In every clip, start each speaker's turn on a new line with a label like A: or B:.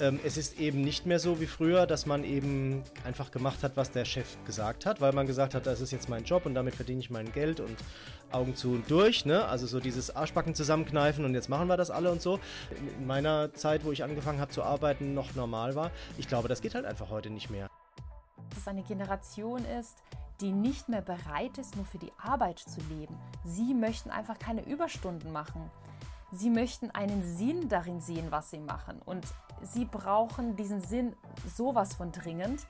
A: Ähm, es ist eben nicht mehr so wie früher, dass man eben einfach gemacht hat, was der Chef gesagt hat, weil man gesagt hat, das ist jetzt mein Job und damit verdiene ich mein Geld und Augen zu und durch, ne? Also so dieses Arschbacken zusammenkneifen und jetzt machen wir das alle und so. In meiner Zeit, wo ich angefangen habe zu arbeiten, noch normal war. Ich glaube, das geht halt einfach heute nicht mehr.
B: Dass es eine Generation ist, die nicht mehr bereit ist, nur für die Arbeit zu leben. Sie möchten einfach keine Überstunden machen. Sie möchten einen Sinn darin sehen, was sie machen. Und sie brauchen diesen Sinn sowas von dringend.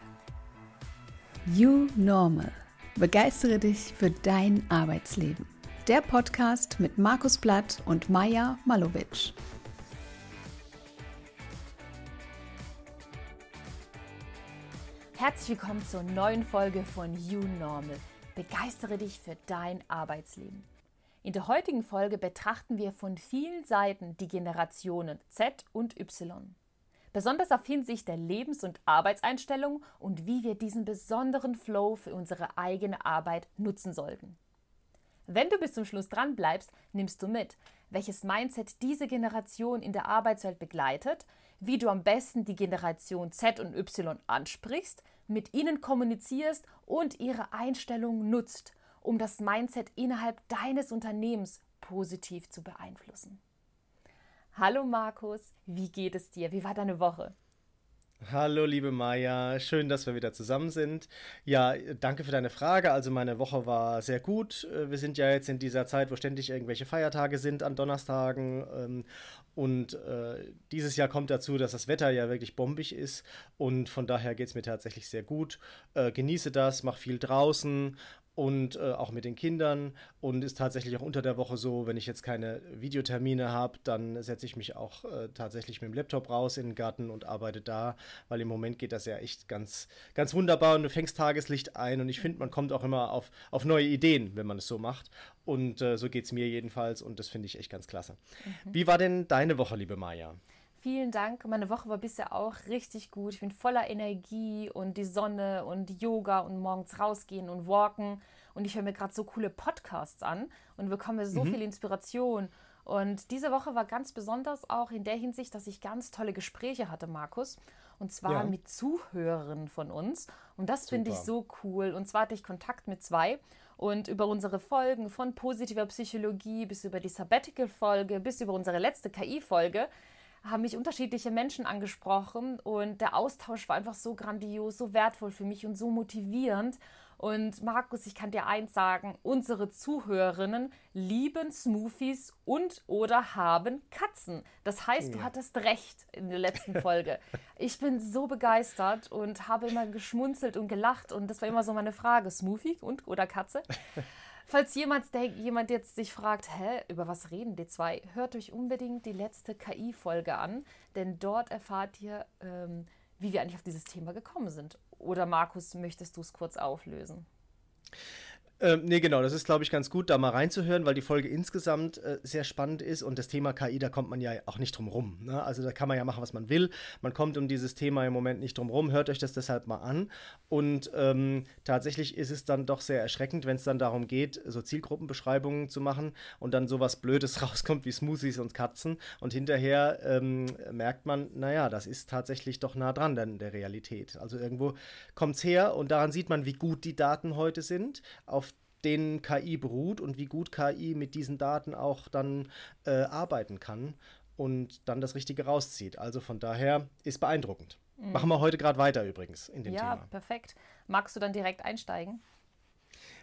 C: You Normal. Begeistere dich für dein Arbeitsleben. Der Podcast mit Markus Blatt und Maja Malowitsch.
B: Herzlich willkommen zur neuen Folge von You Normal. Begeistere dich für dein Arbeitsleben. In der heutigen Folge betrachten wir von vielen Seiten die Generationen Z und Y. Besonders auf Hinsicht der Lebens- und Arbeitseinstellung und wie wir diesen besonderen Flow für unsere eigene Arbeit nutzen sollten. Wenn du bis zum Schluss dran bleibst, nimmst du mit, welches Mindset diese Generation in der Arbeitswelt begleitet, wie du am besten die Generation Z und Y ansprichst, mit ihnen kommunizierst und ihre Einstellung nutzt um das Mindset innerhalb deines Unternehmens positiv zu beeinflussen. Hallo Markus, wie geht es dir? Wie war deine Woche?
A: Hallo, liebe Maja, schön, dass wir wieder zusammen sind. Ja, danke für deine Frage. Also meine Woche war sehr gut. Äh, wir sind ja jetzt in dieser Zeit, wo ständig irgendwelche Feiertage sind an Donnerstagen. Ähm, und äh, dieses Jahr kommt dazu, dass das Wetter ja wirklich bombig ist. Und von daher geht es mir tatsächlich sehr gut. Äh, genieße das, mach viel draußen und äh, auch mit den Kindern und ist tatsächlich auch unter der Woche so, wenn ich jetzt keine Videotermine habe, dann setze ich mich auch äh, tatsächlich mit dem Laptop raus in den Garten und arbeite da, weil im Moment geht das ja echt ganz, ganz wunderbar und du fängst Tageslicht ein und ich finde, man kommt auch immer auf, auf neue Ideen, wenn man es so macht und äh, so geht es mir jedenfalls und das finde ich echt ganz klasse. Mhm. Wie war denn deine Woche, liebe Maja?
B: Vielen Dank. Meine Woche war bisher auch richtig gut. Ich bin voller Energie und die Sonne und Yoga und morgens rausgehen und walken. Und ich höre mir gerade so coole Podcasts an und bekomme so mhm. viel Inspiration. Und diese Woche war ganz besonders auch in der Hinsicht, dass ich ganz tolle Gespräche hatte, Markus. Und zwar ja. mit Zuhörern von uns. Und das finde ich so cool. Und zwar hatte ich Kontakt mit zwei. Und über unsere Folgen von positiver Psychologie bis über die Sabbatical-Folge bis über unsere letzte KI-Folge haben mich unterschiedliche Menschen angesprochen und der Austausch war einfach so grandios, so wertvoll für mich und so motivierend. Und Markus, ich kann dir eins sagen, unsere Zuhörerinnen lieben Smoothies und oder haben Katzen. Das heißt, ja. du hattest recht in der letzten Folge. ich bin so begeistert und habe immer geschmunzelt und gelacht und das war immer so meine Frage, Smoothie und oder Katze? Falls jemand, jemand jetzt sich fragt, hä, über was reden die zwei, hört euch unbedingt die letzte KI-Folge an, denn dort erfahrt ihr, ähm, wie wir eigentlich auf dieses Thema gekommen sind. Oder Markus, möchtest du es kurz auflösen?
A: Ähm, nee, genau, das ist, glaube ich, ganz gut, da mal reinzuhören, weil die Folge insgesamt äh, sehr spannend ist und das Thema KI, da kommt man ja auch nicht drum rum. Ne? Also da kann man ja machen, was man will. Man kommt um dieses Thema im Moment nicht drum rum. Hört euch das deshalb mal an. Und ähm, tatsächlich ist es dann doch sehr erschreckend, wenn es dann darum geht, so Zielgruppenbeschreibungen zu machen und dann sowas Blödes rauskommt wie Smoothies und Katzen und hinterher ähm, merkt man, naja, das ist tatsächlich doch nah dran an der Realität. Also irgendwo kommt es her und daran sieht man, wie gut die Daten heute sind. Auf denen KI beruht und wie gut KI mit diesen Daten auch dann äh, arbeiten kann und dann das Richtige rauszieht. Also von daher ist beeindruckend. Mhm. Machen wir heute gerade weiter übrigens in dem
B: ja,
A: Thema.
B: Ja, perfekt. Magst du dann direkt einsteigen?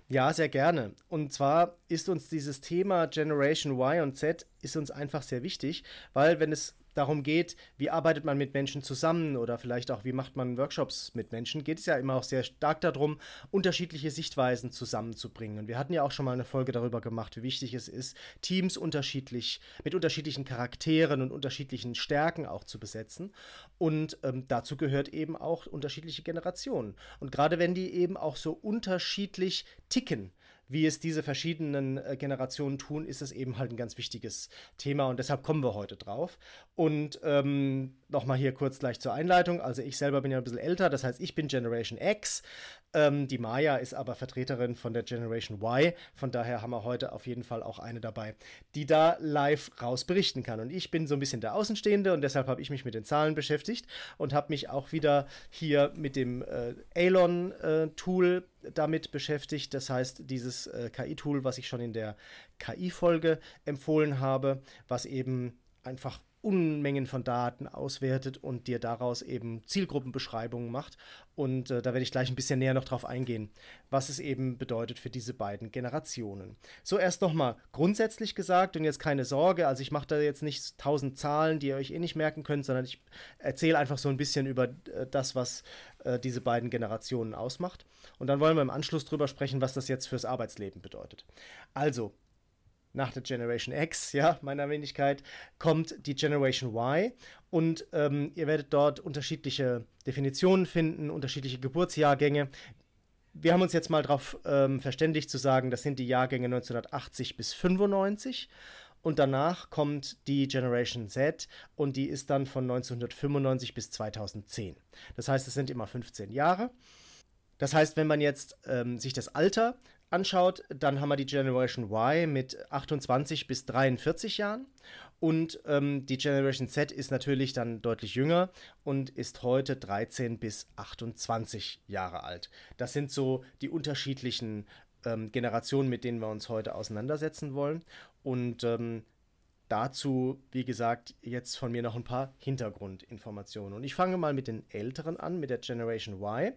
A: Ja, sehr gerne. Und zwar ist uns dieses Thema Generation Y und Z ist uns einfach sehr wichtig, weil wenn es darum geht, wie arbeitet man mit Menschen zusammen oder vielleicht auch, wie macht man Workshops mit Menschen, geht es ja immer auch sehr stark darum, unterschiedliche Sichtweisen zusammenzubringen. Und wir hatten ja auch schon mal eine Folge darüber gemacht, wie wichtig es ist, Teams unterschiedlich, mit unterschiedlichen Charakteren und unterschiedlichen Stärken auch zu besetzen. Und ähm, dazu gehört eben auch unterschiedliche Generationen. Und gerade wenn die eben auch so unterschiedlich ticken, wie es diese verschiedenen äh, Generationen tun, ist es eben halt ein ganz wichtiges Thema und deshalb kommen wir heute drauf. Und ähm, nochmal hier kurz gleich zur Einleitung. Also ich selber bin ja ein bisschen älter, das heißt, ich bin Generation X. Ähm, die Maya ist aber Vertreterin von der Generation Y. Von daher haben wir heute auf jeden Fall auch eine dabei, die da live raus berichten kann. Und ich bin so ein bisschen der Außenstehende und deshalb habe ich mich mit den Zahlen beschäftigt und habe mich auch wieder hier mit dem äh, Alon-Tool äh, damit beschäftigt. Das heißt, dieses äh, KI-Tool, was ich schon in der KI-Folge empfohlen habe, was eben einfach Unmengen von Daten auswertet und dir daraus eben Zielgruppenbeschreibungen macht. Und äh, da werde ich gleich ein bisschen näher noch drauf eingehen, was es eben bedeutet für diese beiden Generationen. So erst nochmal grundsätzlich gesagt und jetzt keine Sorge, also ich mache da jetzt nicht tausend Zahlen, die ihr euch eh nicht merken könnt, sondern ich erzähle einfach so ein bisschen über äh, das, was äh, diese beiden Generationen ausmacht. Und dann wollen wir im Anschluss drüber sprechen, was das jetzt fürs Arbeitsleben bedeutet. Also, nach der Generation X, ja, meiner Wenigkeit, kommt die Generation Y und ähm, ihr werdet dort unterschiedliche Definitionen finden, unterschiedliche Geburtsjahrgänge. Wir haben uns jetzt mal darauf ähm, verständigt zu sagen, das sind die Jahrgänge 1980 bis 95 und danach kommt die Generation Z und die ist dann von 1995 bis 2010. Das heißt, es sind immer 15 Jahre. Das heißt, wenn man jetzt ähm, sich das Alter anschaut, dann haben wir die Generation Y mit 28 bis 43 Jahren. Und ähm, die Generation Z ist natürlich dann deutlich jünger und ist heute 13 bis 28 Jahre alt. Das sind so die unterschiedlichen ähm, Generationen, mit denen wir uns heute auseinandersetzen wollen. Und ähm, dazu, wie gesagt, jetzt von mir noch ein paar Hintergrundinformationen. Und ich fange mal mit den Älteren an, mit der Generation Y.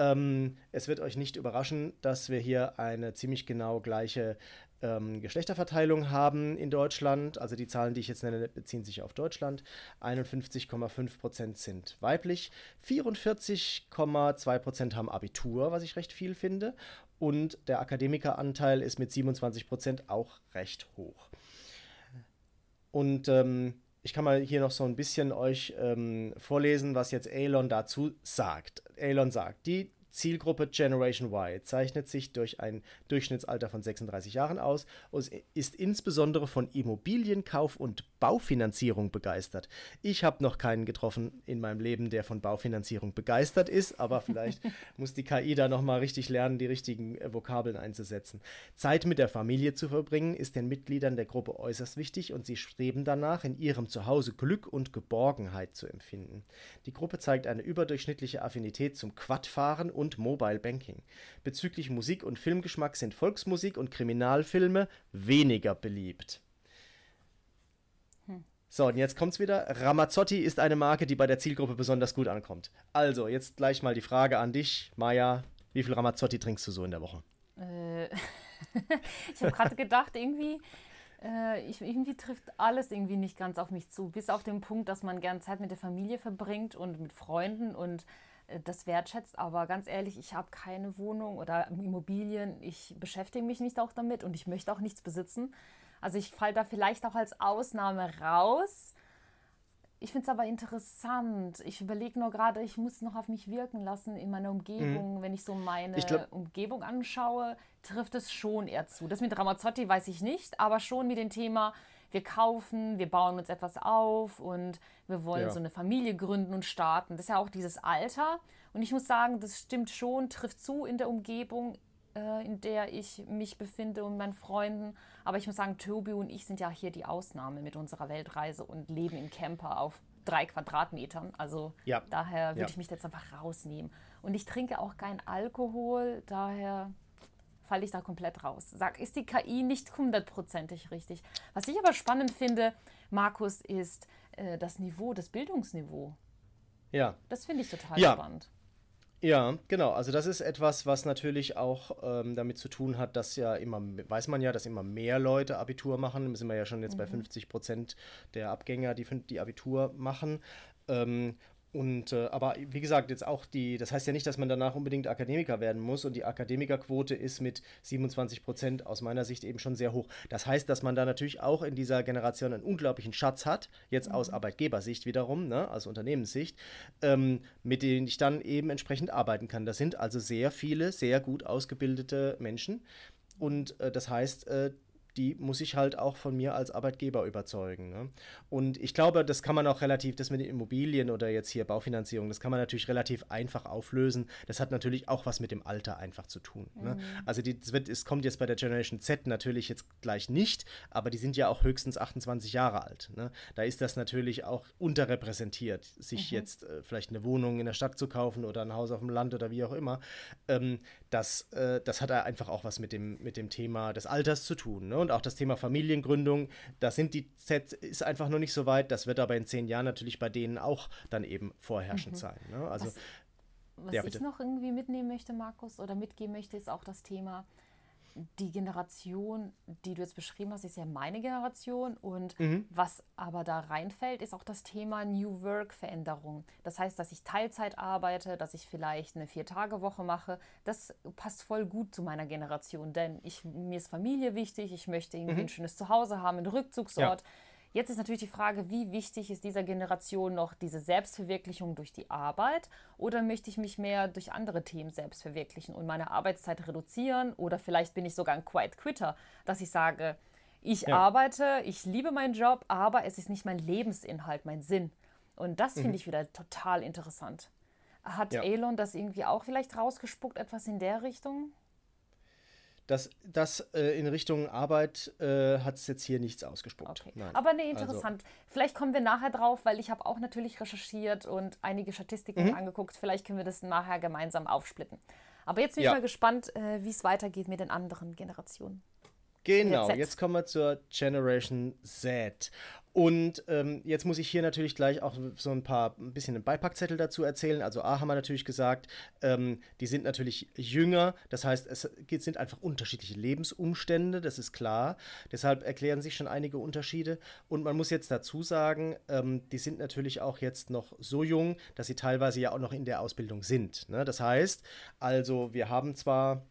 A: Ähm, es wird euch nicht überraschen, dass wir hier eine ziemlich genau gleiche ähm, Geschlechterverteilung haben in Deutschland. Also die Zahlen, die ich jetzt nenne, beziehen sich auf Deutschland. 51,5% sind weiblich, 44,2% haben Abitur, was ich recht viel finde. Und der Akademikeranteil ist mit 27% auch recht hoch. Und ähm, ich kann mal hier noch so ein bisschen euch ähm, vorlesen, was jetzt Elon dazu sagt. Elon sagt, die Zielgruppe Generation Y zeichnet sich durch ein Durchschnittsalter von 36 Jahren aus und ist insbesondere von Immobilienkauf und Baufinanzierung begeistert. Ich habe noch keinen getroffen in meinem Leben, der von Baufinanzierung begeistert ist, aber vielleicht muss die KI da nochmal richtig lernen, die richtigen äh, Vokabeln einzusetzen. Zeit mit der Familie zu verbringen ist den Mitgliedern der Gruppe äußerst wichtig und sie streben danach, in ihrem Zuhause Glück und Geborgenheit zu empfinden. Die Gruppe zeigt eine überdurchschnittliche Affinität zum Quadfahren und Mobile Banking. Bezüglich Musik und Filmgeschmack sind Volksmusik und Kriminalfilme weniger beliebt. So, und jetzt kommt's wieder. Ramazzotti ist eine Marke, die bei der Zielgruppe besonders gut ankommt. Also, jetzt gleich mal die Frage an dich, Maja. Wie viel Ramazzotti trinkst du so in der Woche?
B: Äh, ich habe gerade gedacht, irgendwie, äh, ich, irgendwie trifft alles irgendwie nicht ganz auf mich zu. Bis auf den Punkt, dass man gern Zeit mit der Familie verbringt und mit Freunden und das wertschätzt. Aber ganz ehrlich, ich habe keine Wohnung oder Immobilien. Ich beschäftige mich nicht auch damit und ich möchte auch nichts besitzen. Also ich falle da vielleicht auch als Ausnahme raus. Ich finde es aber interessant. Ich überlege nur gerade, ich muss noch auf mich wirken lassen in meiner Umgebung. Mhm. Wenn ich so meine ich glaub, Umgebung anschaue, trifft es schon eher zu. Das mit Ramazzotti weiß ich nicht, aber schon mit dem Thema, wir kaufen, wir bauen uns etwas auf und wir wollen ja. so eine Familie gründen und starten. Das ist ja auch dieses Alter. Und ich muss sagen, das stimmt schon, trifft zu in der Umgebung äh, in der ich mich befinde und meinen Freunden. Aber ich muss sagen, Tobi und ich sind ja hier die Ausnahme mit unserer Weltreise und leben im Camper auf drei Quadratmetern. Also ja. daher würde ja. ich mich jetzt einfach rausnehmen. Und ich trinke auch keinen Alkohol, daher falle ich da komplett raus. Sag, ist die KI nicht hundertprozentig richtig. Was ich aber spannend finde, Markus, ist äh, das Niveau, das Bildungsniveau.
A: Ja.
B: Das finde ich total ja. spannend.
A: Ja, genau. Also das ist etwas, was natürlich auch ähm, damit zu tun hat, dass ja immer, weiß man ja, dass immer mehr Leute Abitur machen. Da sind wir ja schon jetzt mhm. bei 50 Prozent der Abgänger, die, die Abitur machen. Ähm, und äh, aber wie gesagt, jetzt auch die, das heißt ja nicht, dass man danach unbedingt Akademiker werden muss und die Akademikerquote ist mit 27 Prozent aus meiner Sicht eben schon sehr hoch. Das heißt, dass man da natürlich auch in dieser Generation einen unglaublichen Schatz hat, jetzt mhm. aus Arbeitgebersicht wiederum, ne, aus Unternehmenssicht, ähm, mit denen ich dann eben entsprechend arbeiten kann. Das sind also sehr viele, sehr gut ausgebildete Menschen und äh, das heißt, äh, die muss ich halt auch von mir als Arbeitgeber überzeugen. Ne? Und ich glaube, das kann man auch relativ, das mit den Immobilien oder jetzt hier Baufinanzierung, das kann man natürlich relativ einfach auflösen. Das hat natürlich auch was mit dem Alter einfach zu tun. Ne? Mhm. Ne? Also die, wird, es kommt jetzt bei der Generation Z natürlich jetzt gleich nicht, aber die sind ja auch höchstens 28 Jahre alt. Ne? Da ist das natürlich auch unterrepräsentiert, sich mhm. jetzt äh, vielleicht eine Wohnung in der Stadt zu kaufen oder ein Haus auf dem Land oder wie auch immer. Ähm, das, äh, das hat einfach auch was mit dem, mit dem Thema des Alters zu tun. Ne? Und auch das Thema Familiengründung, da sind die Z ist einfach noch nicht so weit. Das wird aber in zehn Jahren natürlich bei denen auch dann eben vorherrschend mhm. sein. Ne? Also,
B: was, was ja, ich noch irgendwie mitnehmen möchte, Markus, oder mitgeben möchte, ist auch das Thema, die Generation, die du jetzt beschrieben hast, ist ja meine Generation. Und mhm. was aber da reinfällt, ist auch das Thema New Work-Veränderung. Das heißt, dass ich Teilzeit arbeite, dass ich vielleicht eine Vier-Tage-Woche mache. Das passt voll gut zu meiner Generation, denn ich, mir ist Familie wichtig, ich möchte irgendwie mhm. ein schönes Zuhause haben, einen Rückzugsort. Ja. Jetzt ist natürlich die Frage, wie wichtig ist dieser Generation noch diese Selbstverwirklichung durch die Arbeit oder möchte ich mich mehr durch andere Themen selbst verwirklichen und meine Arbeitszeit reduzieren oder vielleicht bin ich sogar ein Quiet Quitter, dass ich sage, ich ja. arbeite, ich liebe meinen Job, aber es ist nicht mein Lebensinhalt, mein Sinn. Und das mhm. finde ich wieder total interessant. Hat ja. Elon das irgendwie auch vielleicht rausgespuckt, etwas in der Richtung?
A: Das, das äh, in Richtung Arbeit äh, hat es jetzt hier nichts ausgespuckt.
B: Okay. Aber nee, interessant. Also. Vielleicht kommen wir nachher drauf, weil ich habe auch natürlich recherchiert und einige Statistiken mhm. angeguckt. Vielleicht können wir das nachher gemeinsam aufsplitten. Aber jetzt bin ja. ich mal gespannt, äh, wie es weitergeht mit den anderen Generationen.
A: Genau, jetzt kommen wir zur Generation Z. Und ähm, jetzt muss ich hier natürlich gleich auch so ein paar, ein bisschen einen Beipackzettel dazu erzählen. Also A haben wir natürlich gesagt, ähm, die sind natürlich jünger, das heißt, es sind einfach unterschiedliche Lebensumstände, das ist klar. Deshalb erklären sich schon einige Unterschiede. Und man muss jetzt dazu sagen, ähm, die sind natürlich auch jetzt noch so jung, dass sie teilweise ja auch noch in der Ausbildung sind. Ne? Das heißt, also wir haben zwar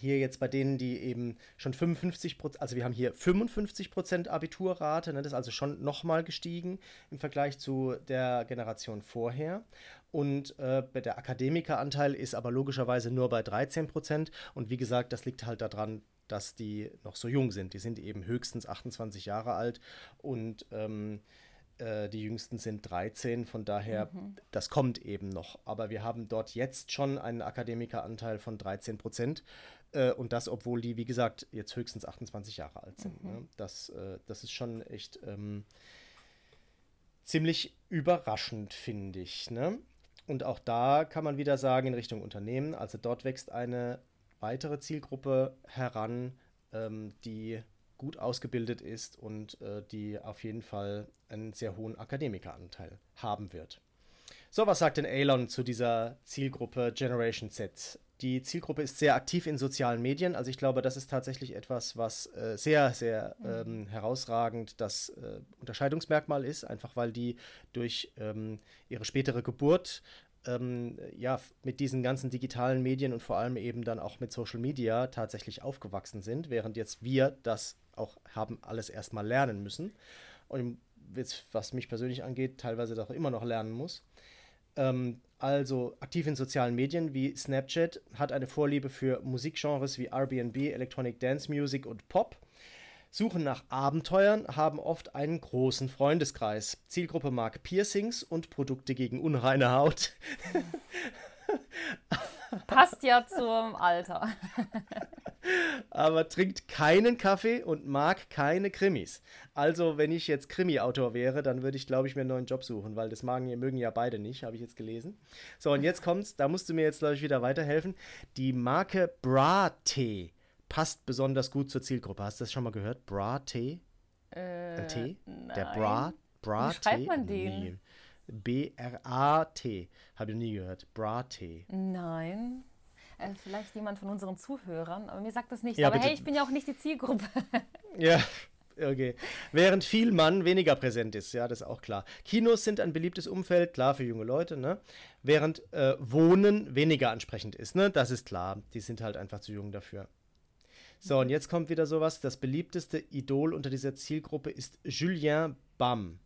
A: hier jetzt bei denen, die eben schon 55 Prozent, also wir haben hier 55 Prozent Abiturrate, ne, das ist also schon nochmal gestiegen im Vergleich zu der Generation vorher. Und äh, der Akademikeranteil ist aber logischerweise nur bei 13 Prozent. Und wie gesagt, das liegt halt daran, dass die noch so jung sind. Die sind eben höchstens 28 Jahre alt und ähm, äh, die jüngsten sind 13, von daher, mhm. das kommt eben noch. Aber wir haben dort jetzt schon einen Akademikeranteil von 13 Prozent. Äh, und das, obwohl die, wie gesagt, jetzt höchstens 28 Jahre alt sind. Mhm. Ne? Das, äh, das ist schon echt ähm, ziemlich überraschend, finde ich. Ne? Und auch da kann man wieder sagen, in Richtung Unternehmen, also dort wächst eine weitere Zielgruppe heran, ähm, die gut ausgebildet ist und äh, die auf jeden Fall einen sehr hohen Akademikeranteil haben wird. So, was sagt denn Elon zu dieser Zielgruppe Generation Z? Die Zielgruppe ist sehr aktiv in sozialen Medien. Also ich glaube, das ist tatsächlich etwas, was äh, sehr, sehr mhm. ähm, herausragend das äh, Unterscheidungsmerkmal ist, einfach weil die durch ähm, ihre spätere Geburt ähm, ja, mit diesen ganzen digitalen Medien und vor allem eben dann auch mit Social Media tatsächlich aufgewachsen sind, während jetzt wir das auch haben alles erstmal lernen müssen. Und jetzt, was mich persönlich angeht, teilweise doch immer noch lernen muss. Ähm, also aktiv in sozialen Medien wie Snapchat, hat eine Vorliebe für Musikgenres wie Airbnb, Electronic Dance Music und Pop. Suchen nach Abenteuern, haben oft einen großen Freundeskreis. Zielgruppe mag Piercings und Produkte gegen unreine Haut.
B: Passt ja zum Alter.
A: aber trinkt keinen Kaffee und mag keine Krimis. Also, wenn ich jetzt Krimi-Autor wäre, dann würde ich, glaube ich, mir einen neuen Job suchen, weil das magen, mögen ja beide nicht, habe ich jetzt gelesen. So, und jetzt kommt's, da musst du mir jetzt, glaube ich, wieder weiterhelfen. Die Marke Bra-Tee passt besonders gut zur Zielgruppe. Hast du das schon mal gehört? Bra-Tee?
B: Äh, Ein Tee?
A: Nein. Der Bra, Bra
B: Wie schreibt man den?
A: B-R-A-T. Habe ich nie gehört. Bra-Tee.
B: Nein. Äh, vielleicht jemand von unseren Zuhörern, aber mir sagt das nicht. Ja, aber bitte. hey, ich bin ja auch nicht die Zielgruppe.
A: ja, okay. Während viel Mann weniger präsent ist, ja, das ist auch klar. Kinos sind ein beliebtes Umfeld, klar für junge Leute, ne? Während äh, Wohnen weniger ansprechend ist, ne? Das ist klar. Die sind halt einfach zu jung dafür. So, und jetzt kommt wieder sowas. Das beliebteste Idol unter dieser Zielgruppe ist Julien Bam.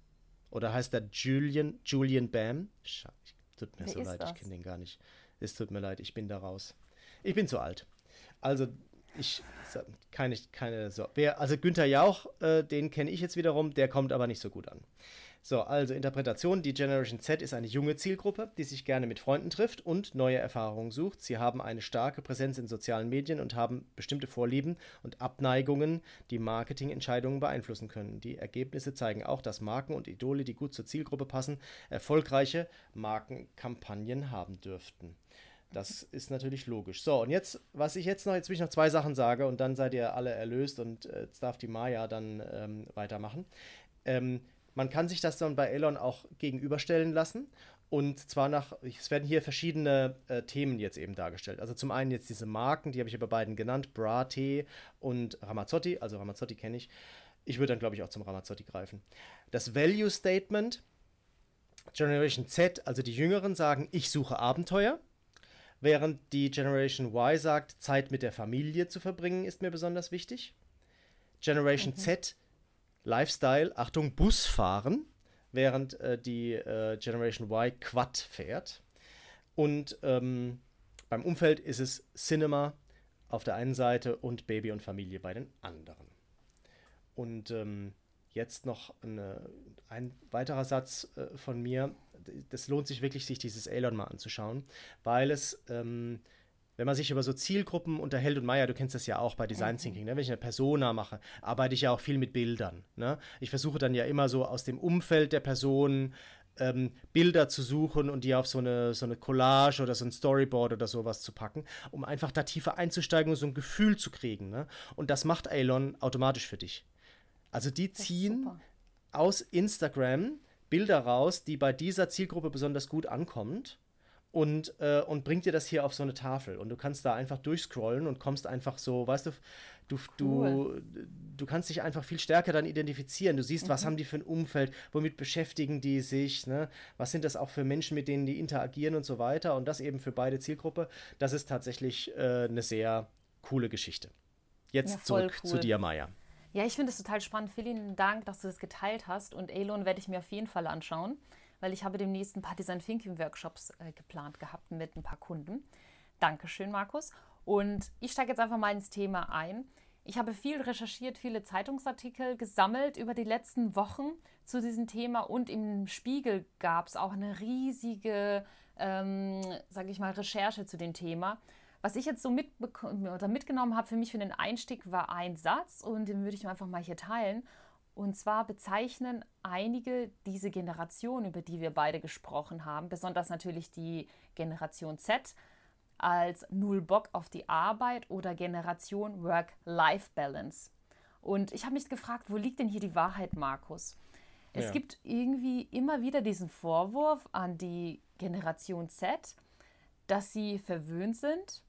A: Oder heißt er Julian, Julian Bam? Tut mir Wer so leid, das? ich kenne den gar nicht. Es tut mir leid, ich bin da raus. Ich bin zu alt. Also, ich keine, keine so. Wer, also Günther Jauch, äh, den kenne ich jetzt wiederum, der kommt aber nicht so gut an. So, also Interpretation. Die Generation Z ist eine junge Zielgruppe, die sich gerne mit Freunden trifft und neue Erfahrungen sucht. Sie haben eine starke Präsenz in sozialen Medien und haben bestimmte Vorlieben und Abneigungen, die Marketingentscheidungen beeinflussen können. Die Ergebnisse zeigen auch, dass Marken und Idole, die gut zur Zielgruppe passen, erfolgreiche Markenkampagnen haben dürften. Das ist natürlich logisch. So, und jetzt, was ich jetzt noch, jetzt will ich noch zwei Sachen sage und dann seid ihr alle erlöst und äh, jetzt darf die Maya dann ähm, weitermachen. Ähm, man kann sich das dann bei Elon auch gegenüberstellen lassen. Und zwar nach, es werden hier verschiedene äh, Themen jetzt eben dargestellt. Also zum einen jetzt diese Marken, die habe ich ja bei beiden genannt, Bratte und Ramazzotti. Also Ramazzotti kenne ich. Ich würde dann, glaube ich, auch zum Ramazzotti greifen. Das Value Statement, Generation Z, also die Jüngeren sagen, ich suche Abenteuer. Während die Generation Y sagt, Zeit mit der Familie zu verbringen, ist mir besonders wichtig. Generation mhm. Z Lifestyle, Achtung, Bus fahren, während äh, die äh, Generation Y Quad fährt. Und ähm, beim Umfeld ist es Cinema auf der einen Seite und Baby und Familie bei den anderen. Und ähm, jetzt noch eine, ein weiterer Satz äh, von mir. Das lohnt sich wirklich, sich dieses Elon mal anzuschauen, weil es ähm, wenn man sich über so Zielgruppen unterhält, und Maya, du kennst das ja auch bei Design mhm. Thinking, ne? wenn ich eine Persona mache, arbeite ich ja auch viel mit Bildern. Ne? Ich versuche dann ja immer so aus dem Umfeld der Person ähm, Bilder zu suchen und die auf so eine, so eine Collage oder so ein Storyboard oder sowas zu packen, um einfach da tiefer einzusteigen und so ein Gefühl zu kriegen. Ne? Und das macht Elon automatisch für dich. Also die ziehen aus Instagram Bilder raus, die bei dieser Zielgruppe besonders gut ankommt und, äh, und bringt dir das hier auf so eine Tafel. Und du kannst da einfach durchscrollen und kommst einfach so, weißt du, du, cool. du, du kannst dich einfach viel stärker dann identifizieren. Du siehst, mhm. was haben die für ein Umfeld, womit beschäftigen die sich, ne? was sind das auch für Menschen, mit denen die interagieren und so weiter. Und das eben für beide Zielgruppe. Das ist tatsächlich äh, eine sehr coole Geschichte. Jetzt ja, zurück cool. zu dir, Maya.
B: Ja, ich finde es total spannend. Vielen Dank, dass du das geteilt hast. Und Elon werde ich mir auf jeden Fall anschauen weil ich habe demnächst ein paar Design Thinking Workshops äh, geplant gehabt mit ein paar Kunden. Dankeschön, Markus. Und ich steige jetzt einfach mal ins Thema ein. Ich habe viel recherchiert, viele Zeitungsartikel gesammelt über die letzten Wochen zu diesem Thema und im Spiegel gab es auch eine riesige, ähm, sage ich mal, Recherche zu dem Thema. Was ich jetzt so oder mitgenommen habe für mich für den Einstieg war ein Satz und den würde ich einfach mal hier teilen. Und zwar bezeichnen einige diese Generation, über die wir beide gesprochen haben, besonders natürlich die Generation Z, als Null Bock auf die Arbeit oder Generation Work-Life-Balance. Und ich habe mich gefragt, wo liegt denn hier die Wahrheit, Markus? Es ja. gibt irgendwie immer wieder diesen Vorwurf an die Generation Z, dass sie verwöhnt sind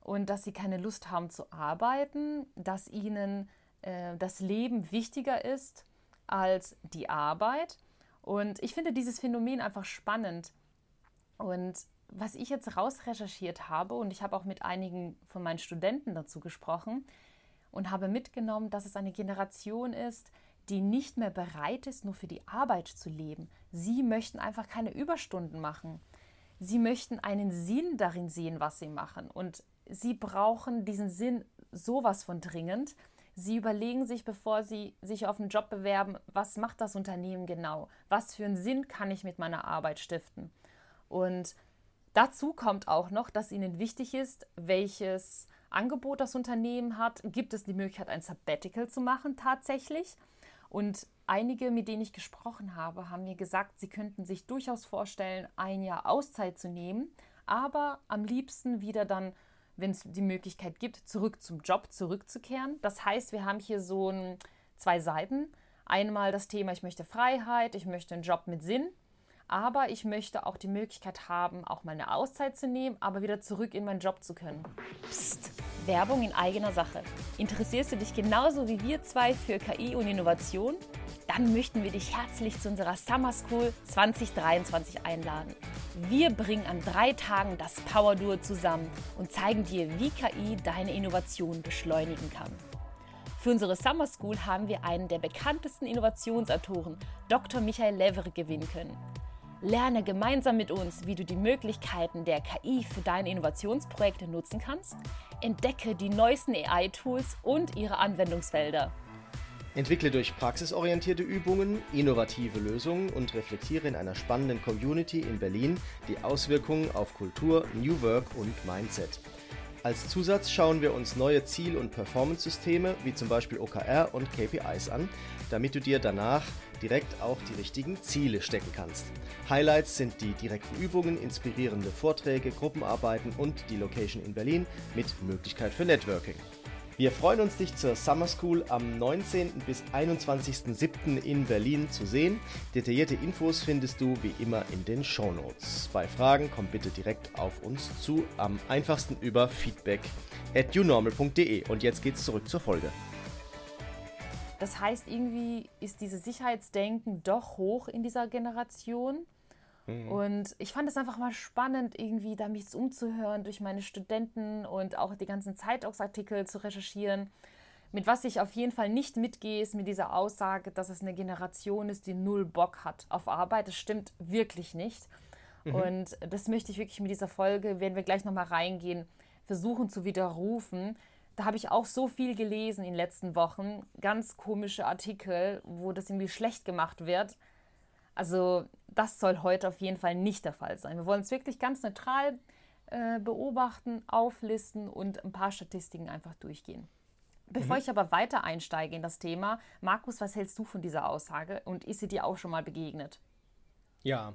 B: und dass sie keine Lust haben zu arbeiten, dass ihnen äh, das Leben wichtiger ist als die Arbeit. Und ich finde dieses Phänomen einfach spannend. Und was ich jetzt rausrecherchiert habe, und ich habe auch mit einigen von meinen Studenten dazu gesprochen und habe mitgenommen, dass es eine Generation ist, die nicht mehr bereit ist, nur für die Arbeit zu leben. Sie möchten einfach keine Überstunden machen. Sie möchten einen Sinn darin sehen, was sie machen. Und sie brauchen diesen Sinn sowas von dringend. Sie überlegen sich, bevor Sie sich auf einen Job bewerben, was macht das Unternehmen genau? Was für einen Sinn kann ich mit meiner Arbeit stiften? Und dazu kommt auch noch, dass Ihnen wichtig ist, welches Angebot das Unternehmen hat. Gibt es die Möglichkeit, ein Sabbatical zu machen tatsächlich? Und einige, mit denen ich gesprochen habe, haben mir gesagt, sie könnten sich durchaus vorstellen, ein Jahr Auszeit zu nehmen, aber am liebsten wieder dann wenn es die Möglichkeit gibt, zurück zum Job zurückzukehren. Das heißt, wir haben hier so ein, zwei Seiten. Einmal das Thema, ich möchte Freiheit, ich möchte einen Job mit Sinn, aber ich möchte auch die Möglichkeit haben, auch mal eine Auszeit zu nehmen, aber wieder zurück in meinen Job zu können. Psst, Werbung in eigener Sache. Interessierst du dich genauso wie wir zwei für KI und Innovation? Dann möchten wir dich herzlich zu unserer Summer School 2023 einladen. Wir bringen an drei Tagen das Power Duo zusammen und zeigen dir, wie KI deine Innovation beschleunigen kann. Für unsere Summer School haben wir einen der bekanntesten Innovationsautoren, Dr. Michael Levere, gewinnen können. Lerne gemeinsam mit uns, wie du die Möglichkeiten der KI für deine Innovationsprojekte nutzen kannst. Entdecke die neuesten AI-Tools und ihre Anwendungsfelder.
A: Entwickle durch praxisorientierte Übungen innovative Lösungen und reflektiere in einer spannenden Community in Berlin die Auswirkungen auf Kultur, New Work und Mindset. Als Zusatz schauen wir uns neue Ziel- und Performance-Systeme wie zum Beispiel OKR und KPIs an, damit du dir danach direkt auch die richtigen Ziele stecken kannst. Highlights sind die direkten Übungen, inspirierende Vorträge, Gruppenarbeiten und die Location in Berlin mit Möglichkeit für Networking. Wir freuen uns, dich zur Summer School am 19. bis 21.07. in Berlin zu sehen. Detaillierte Infos findest du wie immer in den Show Notes. Bei Fragen komm bitte direkt auf uns zu, am einfachsten über feedback at unormal.de. Und jetzt geht's zurück zur Folge.
B: Das heißt, irgendwie ist dieses Sicherheitsdenken doch hoch in dieser Generation. Mhm. Und ich fand es einfach mal spannend, irgendwie da mich umzuhören, durch meine Studenten und auch die ganzen Zeitungsartikel zu recherchieren. Mit was ich auf jeden Fall nicht mitgehe, ist mit dieser Aussage, dass es eine Generation ist, die null Bock hat auf Arbeit. Das stimmt wirklich nicht. Mhm. Und das möchte ich wirklich mit dieser Folge, werden wir gleich nochmal reingehen, versuchen zu widerrufen. Da habe ich auch so viel gelesen in den letzten Wochen, ganz komische Artikel, wo das irgendwie schlecht gemacht wird. Also das soll heute auf jeden Fall nicht der Fall sein. Wir wollen es wirklich ganz neutral äh, beobachten, auflisten und ein paar Statistiken einfach durchgehen. Bevor mhm. ich aber weiter einsteige in das Thema, Markus, was hältst du von dieser Aussage und ist sie dir auch schon mal begegnet?
A: Ja,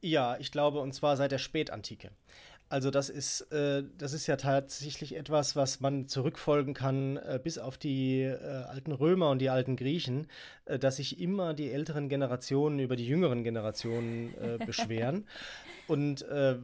A: ja, ich glaube, und zwar seit der Spätantike. Also das ist, äh, das ist ja tatsächlich etwas, was man zurückfolgen kann äh, bis auf die äh, alten Römer und die alten Griechen, äh, dass sich immer die älteren Generationen über die jüngeren Generationen äh, beschweren. und äh,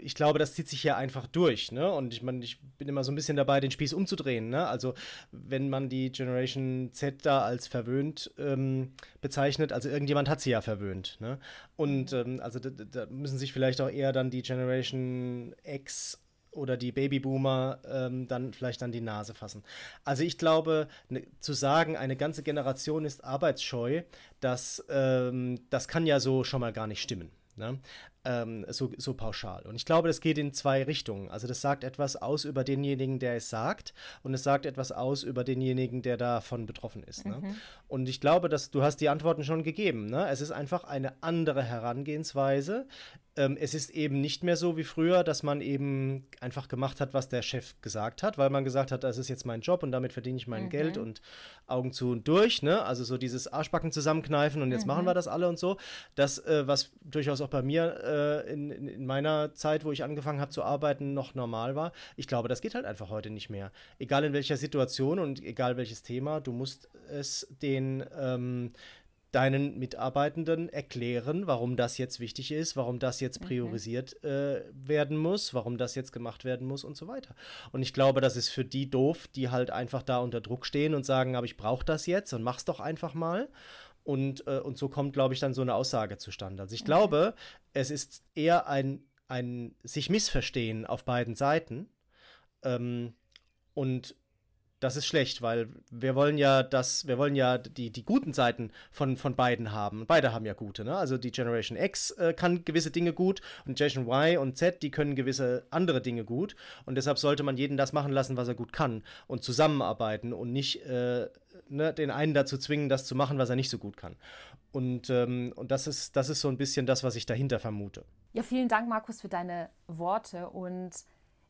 A: ich glaube, das zieht sich hier einfach durch. Ne? Und ich meine, ich bin immer so ein bisschen dabei, den Spieß umzudrehen. Ne? Also wenn man die Generation Z da als verwöhnt ähm, bezeichnet, also irgendjemand hat sie ja verwöhnt. Ne? Und ähm, also da, da müssen sich vielleicht auch eher dann die Generation X oder die Babyboomer ähm, dann vielleicht an die Nase fassen. Also ich glaube, ne, zu sagen, eine ganze Generation ist arbeitsscheu, das, ähm, das kann ja so schon mal gar nicht stimmen. Ne? Ähm, so, so pauschal. Und ich glaube, das geht in zwei Richtungen. Also das sagt etwas aus über denjenigen, der es sagt, und es sagt etwas aus über denjenigen, der davon betroffen ist. Ne? Mhm. Und ich glaube, dass du hast die Antworten schon gegeben. Ne? Es ist einfach eine andere Herangehensweise ähm, es ist eben nicht mehr so wie früher, dass man eben einfach gemacht hat, was der Chef gesagt hat, weil man gesagt hat, das ist jetzt mein Job und damit verdiene ich mein mhm. Geld und Augen zu und durch, ne? Also so dieses Arschbacken zusammenkneifen und jetzt mhm. machen wir das alle und so. Das, äh, was durchaus auch bei mir äh, in, in, meiner Zeit, wo ich angefangen habe zu arbeiten, noch normal war. Ich glaube, das geht halt einfach heute nicht mehr. Egal in welcher Situation und egal welches Thema, du musst es den ähm, deinen Mitarbeitenden erklären, warum das jetzt wichtig ist, warum das jetzt mhm. priorisiert mhm. äh, werden muss, warum das jetzt gemacht werden muss und so weiter. Und ich glaube, das ist für die doof, die halt einfach da unter Druck stehen und sagen, aber ich brauche das jetzt und mach's doch einfach mal. Und, äh, und so kommt, glaube ich, dann so eine Aussage zustande. Also ich mhm. glaube, es ist eher ein, ein sich missverstehen auf beiden Seiten. Ähm, und das ist schlecht, weil wir wollen ja das, wir wollen ja die, die guten Seiten von, von beiden haben. Beide haben ja gute, ne? Also die Generation X äh, kann gewisse Dinge gut und Generation Y und Z, die können gewisse andere Dinge gut. Und deshalb sollte man jeden das machen lassen, was er gut kann und zusammenarbeiten und nicht äh, ne, den einen dazu zwingen, das zu machen, was er nicht so gut kann. Und, ähm, und das, ist, das ist so ein bisschen das, was ich dahinter vermute.
B: Ja, vielen Dank, Markus, für deine Worte und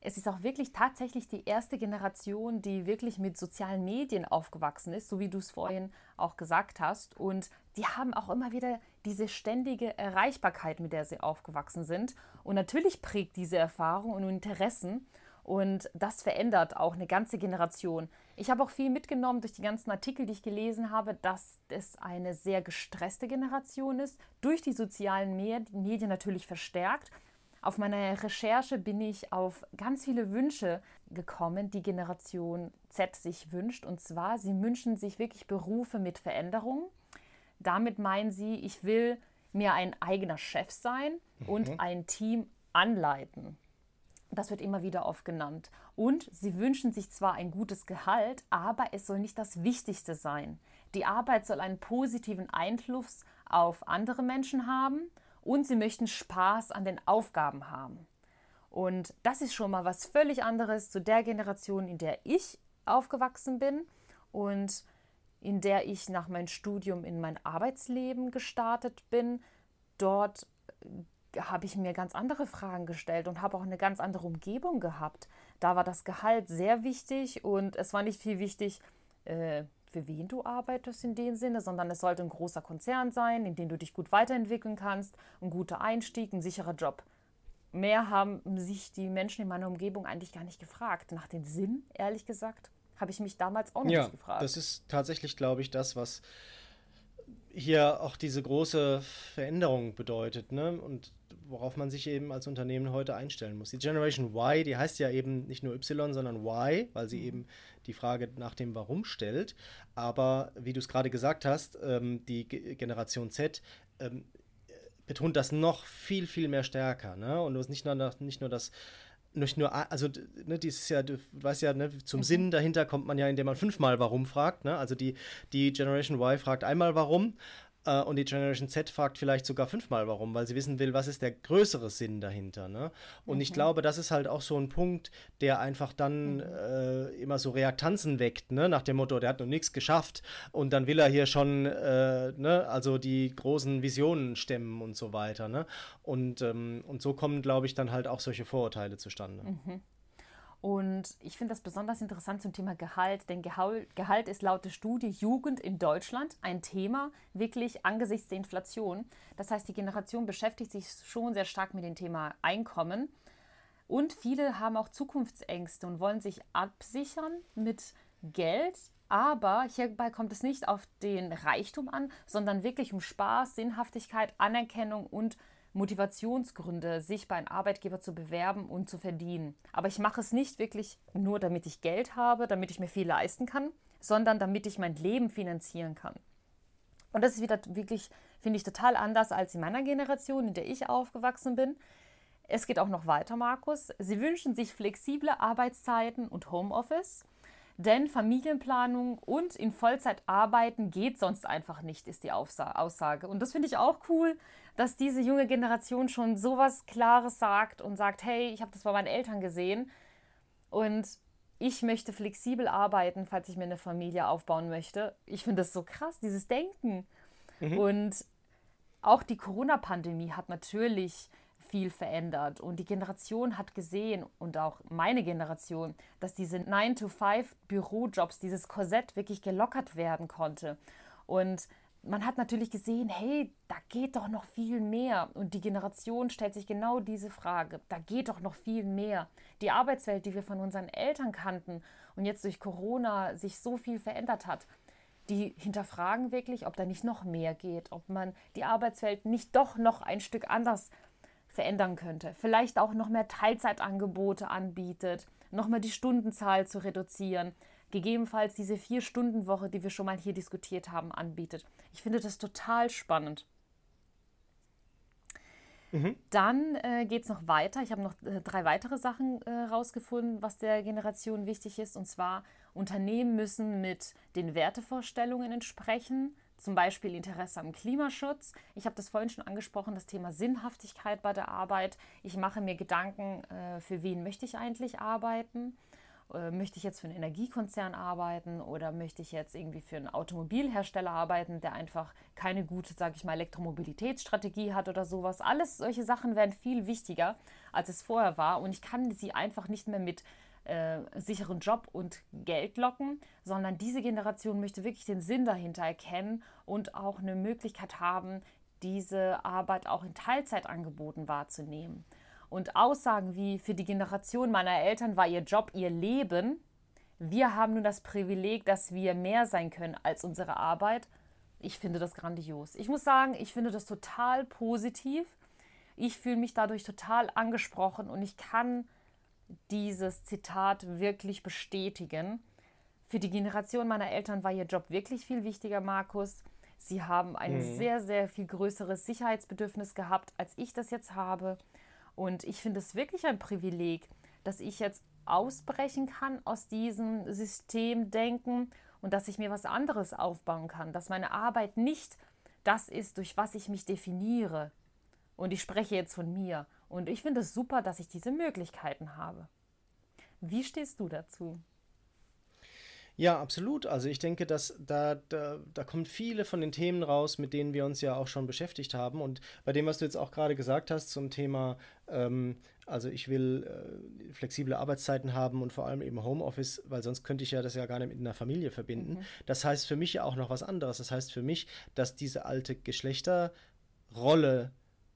B: es ist auch wirklich tatsächlich die erste Generation, die wirklich mit sozialen Medien aufgewachsen ist, so wie du es vorhin auch gesagt hast. Und die haben auch immer wieder diese ständige Erreichbarkeit, mit der sie aufgewachsen sind. Und natürlich prägt diese Erfahrung und Interessen. Und das verändert auch eine ganze Generation. Ich habe auch viel mitgenommen durch die ganzen Artikel, die ich gelesen habe, dass es eine sehr gestresste Generation ist, durch die sozialen Medien natürlich verstärkt auf meiner Recherche bin ich auf ganz viele Wünsche gekommen, die Generation Z sich wünscht. Und zwar, sie wünschen sich wirklich Berufe mit Veränderung. Damit meinen sie, ich will mir ein eigener Chef sein und mhm. ein Team anleiten. Das wird immer wieder oft genannt. Und sie wünschen sich zwar ein gutes Gehalt, aber es soll nicht das Wichtigste sein. Die Arbeit soll einen positiven Einfluss auf andere Menschen haben und sie möchten Spaß an den Aufgaben haben. Und das ist schon mal was völlig anderes zu der Generation, in der ich aufgewachsen bin und in der ich nach meinem Studium in mein Arbeitsleben gestartet bin. Dort äh, habe ich mir ganz andere Fragen gestellt und habe auch eine ganz andere Umgebung gehabt. Da war das Gehalt sehr wichtig und es war nicht viel wichtig, äh, für wen du arbeitest in dem Sinne, sondern es sollte ein großer Konzern sein, in dem du dich gut weiterentwickeln kannst, ein guter Einstieg, ein sicherer Job. Mehr haben sich die Menschen in meiner Umgebung eigentlich gar nicht gefragt. Nach dem Sinn, ehrlich gesagt, habe ich mich damals auch noch
A: ja,
B: nicht gefragt.
A: Das ist tatsächlich, glaube ich, das, was hier auch diese große Veränderung bedeutet, ne? Und worauf man sich eben als Unternehmen heute einstellen muss. Die Generation Y, die heißt ja eben nicht nur Y, sondern Y, weil sie mhm. eben die Frage nach dem Warum stellt. Aber wie du es gerade gesagt hast, ähm, die G Generation Z ähm, betont das noch viel, viel mehr stärker. Ne? Und du hast nicht nur, nicht nur das nicht nur, also ne, dieses ja, du weißt ja, ne, zum mhm. Sinn dahinter kommt man ja, indem man fünfmal warum fragt. Ne? Also die, die Generation Y fragt einmal warum äh, und die Generation Z fragt vielleicht sogar fünfmal warum, weil sie wissen will, was ist der größere Sinn dahinter. Ne? Und mhm. ich glaube, das ist halt auch so ein Punkt, der einfach dann mhm. äh, immer so Reaktanzen weckt, ne? nach dem Motto, der hat noch nichts geschafft und dann will er hier schon, äh, ne? also die großen Visionen stemmen und so weiter. Ne? Und, ähm, und so kommen, glaube ich, dann halt auch solche Vorurteile zustande.
B: Mhm. Und ich finde das besonders interessant zum Thema Gehalt, denn Gehalt ist laut der Studie Jugend in Deutschland ein Thema, wirklich angesichts der Inflation. Das heißt, die Generation beschäftigt sich schon sehr stark mit dem Thema Einkommen. Und viele haben auch Zukunftsängste und wollen sich absichern mit Geld. Aber hierbei kommt es nicht auf den Reichtum an, sondern wirklich um Spaß, Sinnhaftigkeit, Anerkennung und Motivationsgründe, sich bei einem Arbeitgeber zu bewerben und zu verdienen. Aber ich mache es nicht wirklich nur, damit ich Geld habe, damit ich mir viel leisten kann, sondern damit ich mein Leben finanzieren kann. Und das ist wieder wirklich, finde ich, total anders als in meiner Generation, in der ich aufgewachsen bin. Es geht auch noch weiter, Markus. Sie wünschen sich flexible Arbeitszeiten und Homeoffice. Denn Familienplanung und in Vollzeit arbeiten geht sonst einfach nicht, ist die Aussage. Und das finde ich auch cool, dass diese junge Generation schon sowas Klares sagt und sagt, hey, ich habe das bei meinen Eltern gesehen und ich möchte flexibel arbeiten, falls ich mir eine Familie aufbauen möchte. Ich finde das so krass, dieses Denken. Mhm. Und auch die Corona-Pandemie hat natürlich viel verändert. Und die Generation hat gesehen und auch meine Generation, dass diese 9-to-5-Bürojobs, dieses Korsett wirklich gelockert werden konnte. Und man hat natürlich gesehen, hey, da geht doch noch viel mehr. Und die Generation stellt sich genau diese Frage, da geht doch noch viel mehr. Die Arbeitswelt, die wir von unseren Eltern kannten und jetzt durch Corona sich so viel verändert hat, die hinterfragen wirklich, ob da nicht noch mehr geht, ob man die Arbeitswelt nicht doch noch ein Stück anders verändern könnte. Vielleicht auch noch mehr Teilzeitangebote anbietet, noch mal die Stundenzahl zu reduzieren, gegebenenfalls diese Vier-Stunden-Woche, die wir schon mal hier diskutiert haben, anbietet. Ich finde das total spannend. Mhm. Dann äh, geht es noch weiter. Ich habe noch äh, drei weitere Sachen äh, rausgefunden, was der Generation wichtig ist. Und zwar, Unternehmen müssen mit den Wertevorstellungen entsprechen zum Beispiel Interesse am Klimaschutz. Ich habe das vorhin schon angesprochen, das Thema Sinnhaftigkeit bei der Arbeit. Ich mache mir Gedanken, äh, für wen möchte ich eigentlich arbeiten? Äh, möchte ich jetzt für einen Energiekonzern arbeiten oder möchte ich jetzt irgendwie für einen Automobilhersteller arbeiten, der einfach keine gute, sage ich mal, Elektromobilitätsstrategie hat oder sowas. Alles solche Sachen werden viel wichtiger, als es vorher war und ich kann sie einfach nicht mehr mit äh, sicheren Job und Geld locken, sondern diese Generation möchte wirklich den Sinn dahinter erkennen und auch eine Möglichkeit haben, diese Arbeit auch in Teilzeitangeboten wahrzunehmen. Und Aussagen wie für die Generation meiner Eltern war ihr Job ihr Leben, wir haben nun das Privileg, dass wir mehr sein können als unsere Arbeit. Ich finde das grandios. Ich muss sagen, ich finde das total positiv. Ich fühle mich dadurch total angesprochen und ich kann dieses Zitat wirklich bestätigen. Für die Generation meiner Eltern war ihr Job wirklich viel wichtiger, Markus. Sie haben ein mhm. sehr, sehr viel größeres Sicherheitsbedürfnis gehabt, als ich das jetzt habe. Und ich finde es wirklich ein Privileg, dass ich jetzt ausbrechen kann aus diesem Systemdenken und dass ich mir was anderes aufbauen kann, dass meine Arbeit nicht das ist, durch was ich mich definiere, Und ich spreche jetzt von mir. Und ich finde es super, dass ich diese Möglichkeiten habe. Wie stehst du dazu?
A: Ja, absolut. Also ich denke, dass da, da, da kommen viele von den Themen raus, mit denen wir uns ja auch schon beschäftigt haben. Und bei dem, was du jetzt auch gerade gesagt hast zum Thema, ähm, also ich will äh, flexible Arbeitszeiten haben und vor allem eben Homeoffice, weil sonst könnte ich ja das ja gar nicht mit einer Familie verbinden. Mhm. Das heißt für mich ja auch noch was anderes. Das heißt für mich, dass diese alte Geschlechterrolle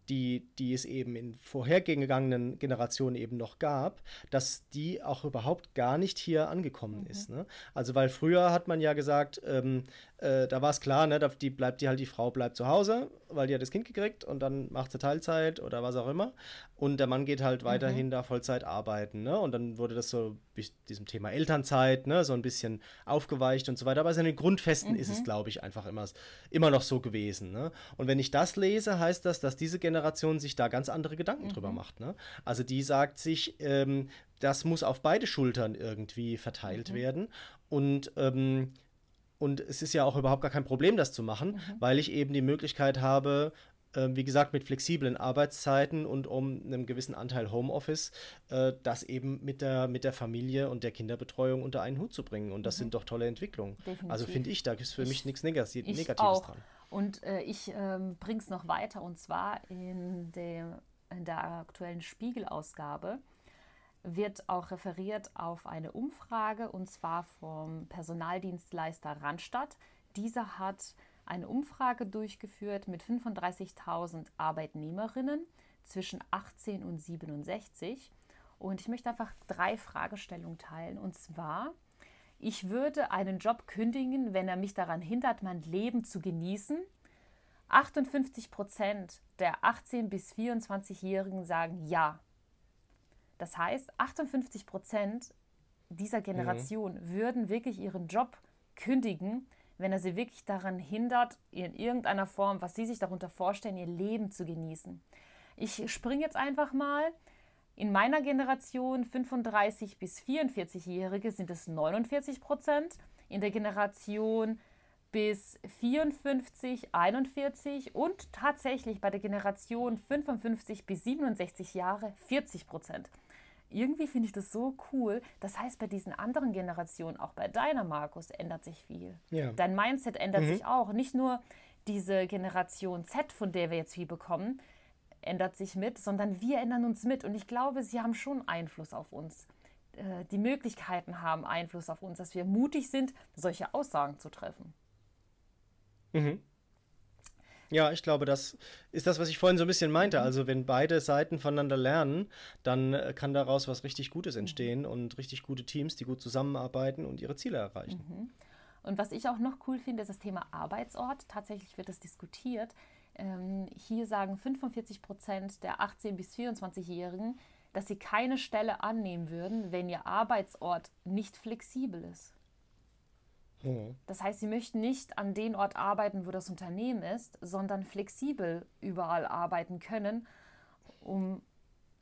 A: die, die es eben in vorhergegangenen Generationen eben noch gab, dass die auch überhaupt gar nicht hier angekommen mhm. ist. Ne? Also weil früher hat man ja gesagt, ähm, äh, da war es klar, ne, die bleibt die halt, die Frau bleibt zu Hause, weil die hat das Kind gekriegt und dann macht sie Teilzeit oder was auch immer. Und der Mann geht halt weiterhin mhm. da Vollzeit arbeiten. Ne? Und dann wurde das so mit diesem Thema Elternzeit, ne, so ein bisschen aufgeweicht und so weiter. Aber in den Grundfesten mhm. ist es, mhm. glaube ich, einfach immer, immer noch so gewesen. Ne? Und wenn ich das lese, heißt das, dass diese Generation sich da ganz andere Gedanken mhm. drüber macht. Ne? Also die sagt sich, ähm, das muss auf beide Schultern irgendwie verteilt mhm. werden. Und ähm, und es ist ja auch überhaupt gar kein Problem, das zu machen, mhm. weil ich eben die Möglichkeit habe, äh, wie gesagt, mit flexiblen Arbeitszeiten und um einen gewissen Anteil Homeoffice, äh, das eben mit der, mit der Familie und der Kinderbetreuung unter einen Hut zu bringen. Und das mhm. sind doch tolle Entwicklungen. Definitiv. Also finde ich, da ist für ich, mich nichts Negatives, Negatives
B: dran. Und äh, ich ähm, bringe es noch weiter und zwar in, dem, in der aktuellen Spiegelausgabe wird auch referiert auf eine Umfrage und zwar vom Personaldienstleister Randstadt. Dieser hat eine Umfrage durchgeführt mit 35.000 Arbeitnehmerinnen zwischen 18 und 67. Und ich möchte einfach drei Fragestellungen teilen. Und zwar, ich würde einen Job kündigen, wenn er mich daran hindert, mein Leben zu genießen. 58 Prozent der 18- bis 24-Jährigen sagen ja. Das heißt, 58 Prozent dieser Generation mhm. würden wirklich ihren Job kündigen, wenn er sie wirklich daran hindert, in irgendeiner Form, was sie sich darunter vorstellen, ihr Leben zu genießen. Ich springe jetzt einfach mal. In meiner Generation 35 bis 44-Jährige sind es 49 Prozent. In der Generation bis 54, 41 und tatsächlich bei der Generation 55 bis 67 Jahre 40 Prozent irgendwie finde ich das so cool. Das heißt, bei diesen anderen Generationen, auch bei deiner Markus, ändert sich viel. Ja. Dein Mindset ändert mhm. sich auch. Nicht nur diese Generation Z, von der wir jetzt viel bekommen, ändert sich mit, sondern wir ändern uns mit. Und ich glaube, sie haben schon Einfluss auf uns. Äh, die Möglichkeiten haben Einfluss auf uns, dass wir mutig sind, solche Aussagen zu treffen.
A: Mhm. Ja, ich glaube, das ist das, was ich vorhin so ein bisschen meinte. Also wenn beide Seiten voneinander lernen, dann äh, kann daraus was richtig Gutes mhm. entstehen und richtig gute Teams, die gut zusammenarbeiten und ihre Ziele erreichen.
B: Mhm. Und was ich auch noch cool finde, ist das Thema Arbeitsort. Tatsächlich wird das diskutiert. Ähm, hier sagen 45 Prozent der 18- bis 24-Jährigen, dass sie keine Stelle annehmen würden, wenn ihr Arbeitsort nicht flexibel ist. Mhm. Das heißt, sie möchten nicht an den Ort arbeiten, wo das Unternehmen ist, sondern flexibel überall arbeiten können, um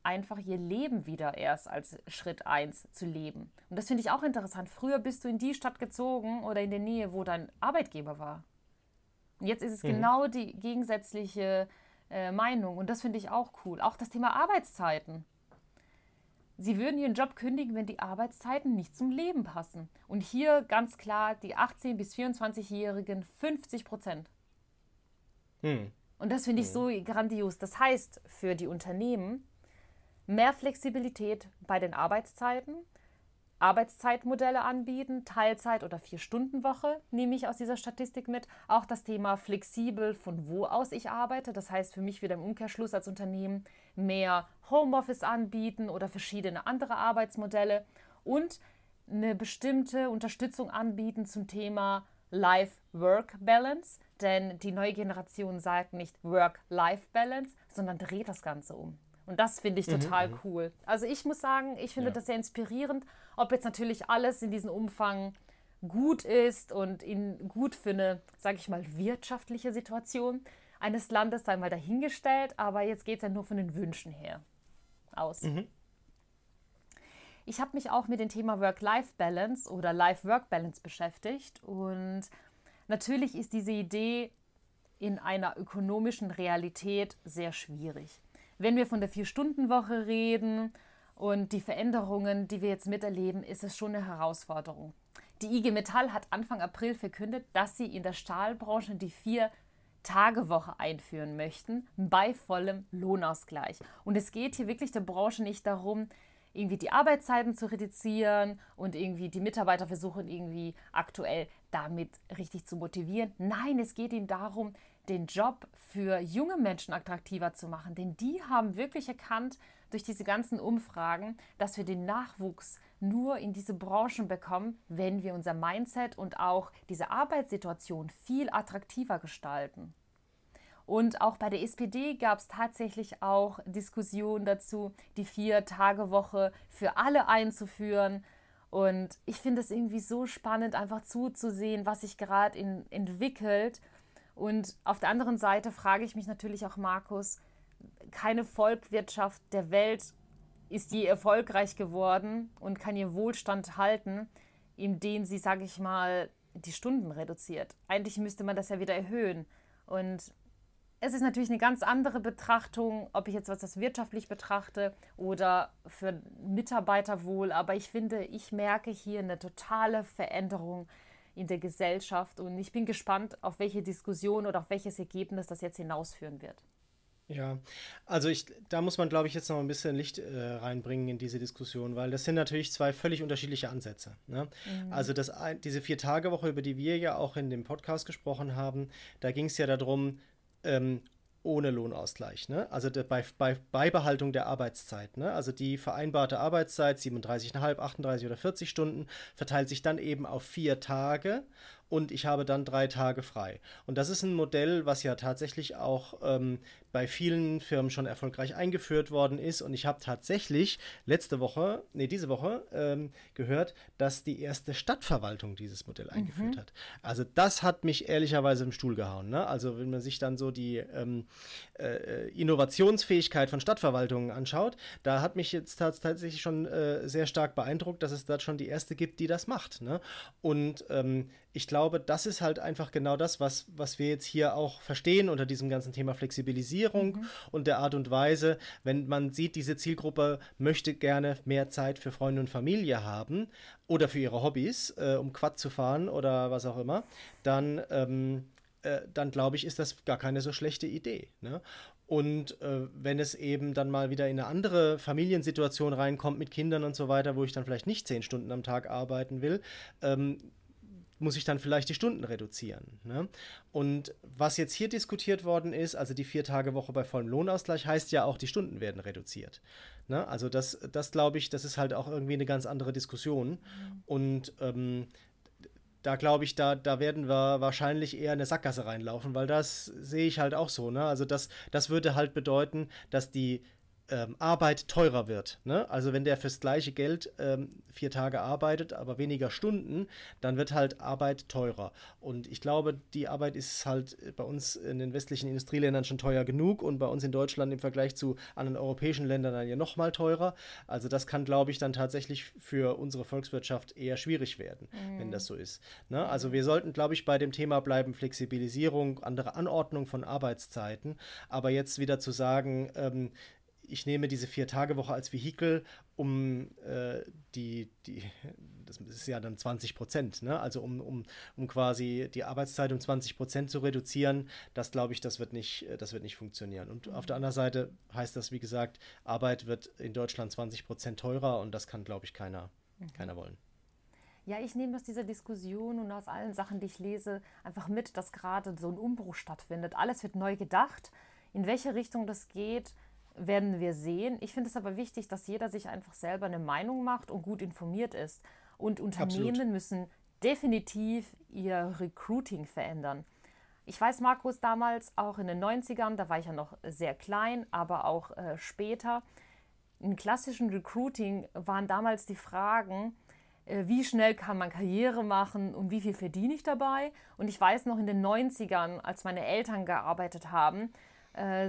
B: einfach ihr Leben wieder erst als Schritt 1 zu leben. Und das finde ich auch interessant. Früher bist du in die Stadt gezogen oder in der Nähe, wo dein Arbeitgeber war. Und jetzt ist es mhm. genau die gegensätzliche äh, Meinung. Und das finde ich auch cool. Auch das Thema Arbeitszeiten. Sie würden ihren Job kündigen, wenn die Arbeitszeiten nicht zum Leben passen. Und hier ganz klar die 18- bis 24-Jährigen 50 Prozent. Hm. Und das finde ich hm. so grandios. Das heißt für die Unternehmen mehr Flexibilität bei den Arbeitszeiten, Arbeitszeitmodelle anbieten, Teilzeit- oder Vier-Stunden-Woche nehme ich aus dieser Statistik mit. Auch das Thema flexibel, von wo aus ich arbeite. Das heißt für mich wieder im Umkehrschluss als Unternehmen mehr Homeoffice anbieten oder verschiedene andere Arbeitsmodelle und eine bestimmte Unterstützung anbieten zum Thema Life-Work-Balance. Denn die neue Generation sagt nicht Work-Life-Balance, sondern dreht das Ganze um. Und das finde ich mhm, total mhm, cool. Also ich muss sagen, ich finde ja. das sehr inspirierend. Ob jetzt natürlich alles in diesem Umfang gut ist und in gut für eine, sage ich mal, wirtschaftliche Situation eines Landes sei mal dahingestellt, aber jetzt geht es ja nur von den Wünschen her aus. Mhm. Ich habe mich auch mit dem Thema Work-Life-Balance oder Life-Work-Balance beschäftigt und natürlich ist diese Idee in einer ökonomischen Realität sehr schwierig. Wenn wir von der Vier-Stunden-Woche reden und die Veränderungen, die wir jetzt miterleben, ist es schon eine Herausforderung. Die IG Metall hat Anfang April verkündet, dass sie in der Stahlbranche die Vier-Tage-Woche einführen möchten, bei vollem Lohnausgleich. Und es geht hier wirklich der Branche nicht darum, irgendwie die Arbeitszeiten zu reduzieren und irgendwie die Mitarbeiter versuchen irgendwie aktuell damit richtig zu motivieren. Nein, es geht ihnen darum, den Job für junge Menschen attraktiver zu machen, denn die haben wirklich erkannt durch diese ganzen Umfragen, dass wir den Nachwuchs nur in diese Branchen bekommen, wenn wir unser Mindset und auch diese Arbeitssituation viel attraktiver gestalten. Und auch bei der SPD gab es tatsächlich auch Diskussionen dazu, die Vier-Tage-Woche für alle einzuführen. Und ich finde es irgendwie so spannend, einfach zuzusehen, was sich gerade entwickelt. Und auf der anderen Seite frage ich mich natürlich auch, Markus, keine Volkswirtschaft der Welt ist je erfolgreich geworden und kann ihr Wohlstand halten, indem sie, sage ich mal, die Stunden reduziert. Eigentlich müsste man das ja wieder erhöhen. Und es ist natürlich eine ganz andere Betrachtung, ob ich jetzt was das wirtschaftlich betrachte oder für Mitarbeiterwohl. Aber ich finde, ich merke hier eine totale Veränderung in der Gesellschaft und ich bin gespannt, auf welche Diskussion oder auf welches Ergebnis das jetzt hinausführen wird.
A: Ja, also ich, da muss man, glaube ich, jetzt noch ein bisschen Licht äh, reinbringen in diese Diskussion, weil das sind natürlich zwei völlig unterschiedliche Ansätze. Ne? Mhm. Also das, diese Vier-Tage-Woche, über die wir ja auch in dem Podcast gesprochen haben, da ging es ja darum, ähm, ohne Lohnausgleich. Ne? Also der, bei, bei, Beibehaltung der Arbeitszeit. Ne? Also die vereinbarte Arbeitszeit, 37,5, 38 oder 40 Stunden, verteilt sich dann eben auf vier Tage und ich habe dann drei Tage frei. Und das ist ein Modell, was ja tatsächlich auch ähm, bei vielen Firmen schon erfolgreich eingeführt worden ist. Und ich habe tatsächlich letzte Woche, nee, diese Woche ähm, gehört, dass die erste Stadtverwaltung dieses Modell mhm. eingeführt hat. Also das hat mich ehrlicherweise im Stuhl gehauen. Ne? Also wenn man sich dann so die ähm, äh, Innovationsfähigkeit von Stadtverwaltungen anschaut, da hat mich jetzt tatsächlich schon äh, sehr stark beeindruckt, dass es da schon die erste gibt, die das macht. Ne? Und ähm, ich glaube, das ist halt einfach genau das, was, was wir jetzt hier auch verstehen unter diesem ganzen Thema Flexibilisierung mhm. und der Art und Weise, wenn man sieht, diese Zielgruppe möchte gerne mehr Zeit für Freunde und Familie haben oder für ihre Hobbys, äh, um Quad zu fahren oder was auch immer, dann, ähm, äh, dann glaube ich, ist das gar keine so schlechte Idee. Ne? Und äh, wenn es eben dann mal wieder in eine andere Familiensituation reinkommt mit Kindern und so weiter, wo ich dann vielleicht nicht zehn Stunden am Tag arbeiten will, ähm, muss ich dann vielleicht die Stunden reduzieren. Ne? Und was jetzt hier diskutiert worden ist, also die Vier-Tage-Woche bei vollem Lohnausgleich, heißt ja auch, die Stunden werden reduziert. Ne? Also das, das glaube ich, das ist halt auch irgendwie eine ganz andere Diskussion. Mhm. Und ähm, da glaube ich, da, da werden wir wahrscheinlich eher in eine Sackgasse reinlaufen, weil das sehe ich halt auch so. Ne? Also das, das würde halt bedeuten, dass die ähm, Arbeit teurer wird. Ne? Also wenn der fürs gleiche Geld ähm, vier Tage arbeitet, aber weniger Stunden, dann wird halt Arbeit teurer. Und ich glaube, die Arbeit ist halt bei uns in den westlichen Industrieländern schon teuer genug und bei uns in Deutschland im Vergleich zu anderen europäischen Ländern dann ja noch mal teurer. Also das kann, glaube ich, dann tatsächlich für unsere Volkswirtschaft eher schwierig werden, mhm. wenn das so ist. Ne? Also wir sollten, glaube ich, bei dem Thema bleiben Flexibilisierung, andere Anordnung von Arbeitszeiten. Aber jetzt wieder zu sagen, ähm, ich nehme diese Vier-Tage-Woche als Vehikel, um äh, die, die, das ist ja dann 20 Prozent, ne? also um, um, um quasi die Arbeitszeit um 20 Prozent zu reduzieren, das glaube ich, das wird, nicht, das wird nicht funktionieren. Und auf der anderen Seite heißt das, wie gesagt, Arbeit wird in Deutschland 20 Prozent teurer und das kann, glaube ich, keiner, mhm. keiner wollen.
B: Ja, ich nehme aus dieser Diskussion und aus allen Sachen, die ich lese, einfach mit, dass gerade so ein Umbruch stattfindet. Alles wird neu gedacht. In welche Richtung das geht, werden wir sehen. Ich finde es aber wichtig, dass jeder sich einfach selber eine Meinung macht und gut informiert ist. Und Unternehmen Absolut. müssen definitiv ihr Recruiting verändern. Ich weiß, Markus, damals auch in den 90ern, da war ich ja noch sehr klein, aber auch äh, später, im klassischen Recruiting waren damals die Fragen, äh, wie schnell kann man Karriere machen und wie viel verdiene ich dabei. Und ich weiß noch in den 90ern, als meine Eltern gearbeitet haben,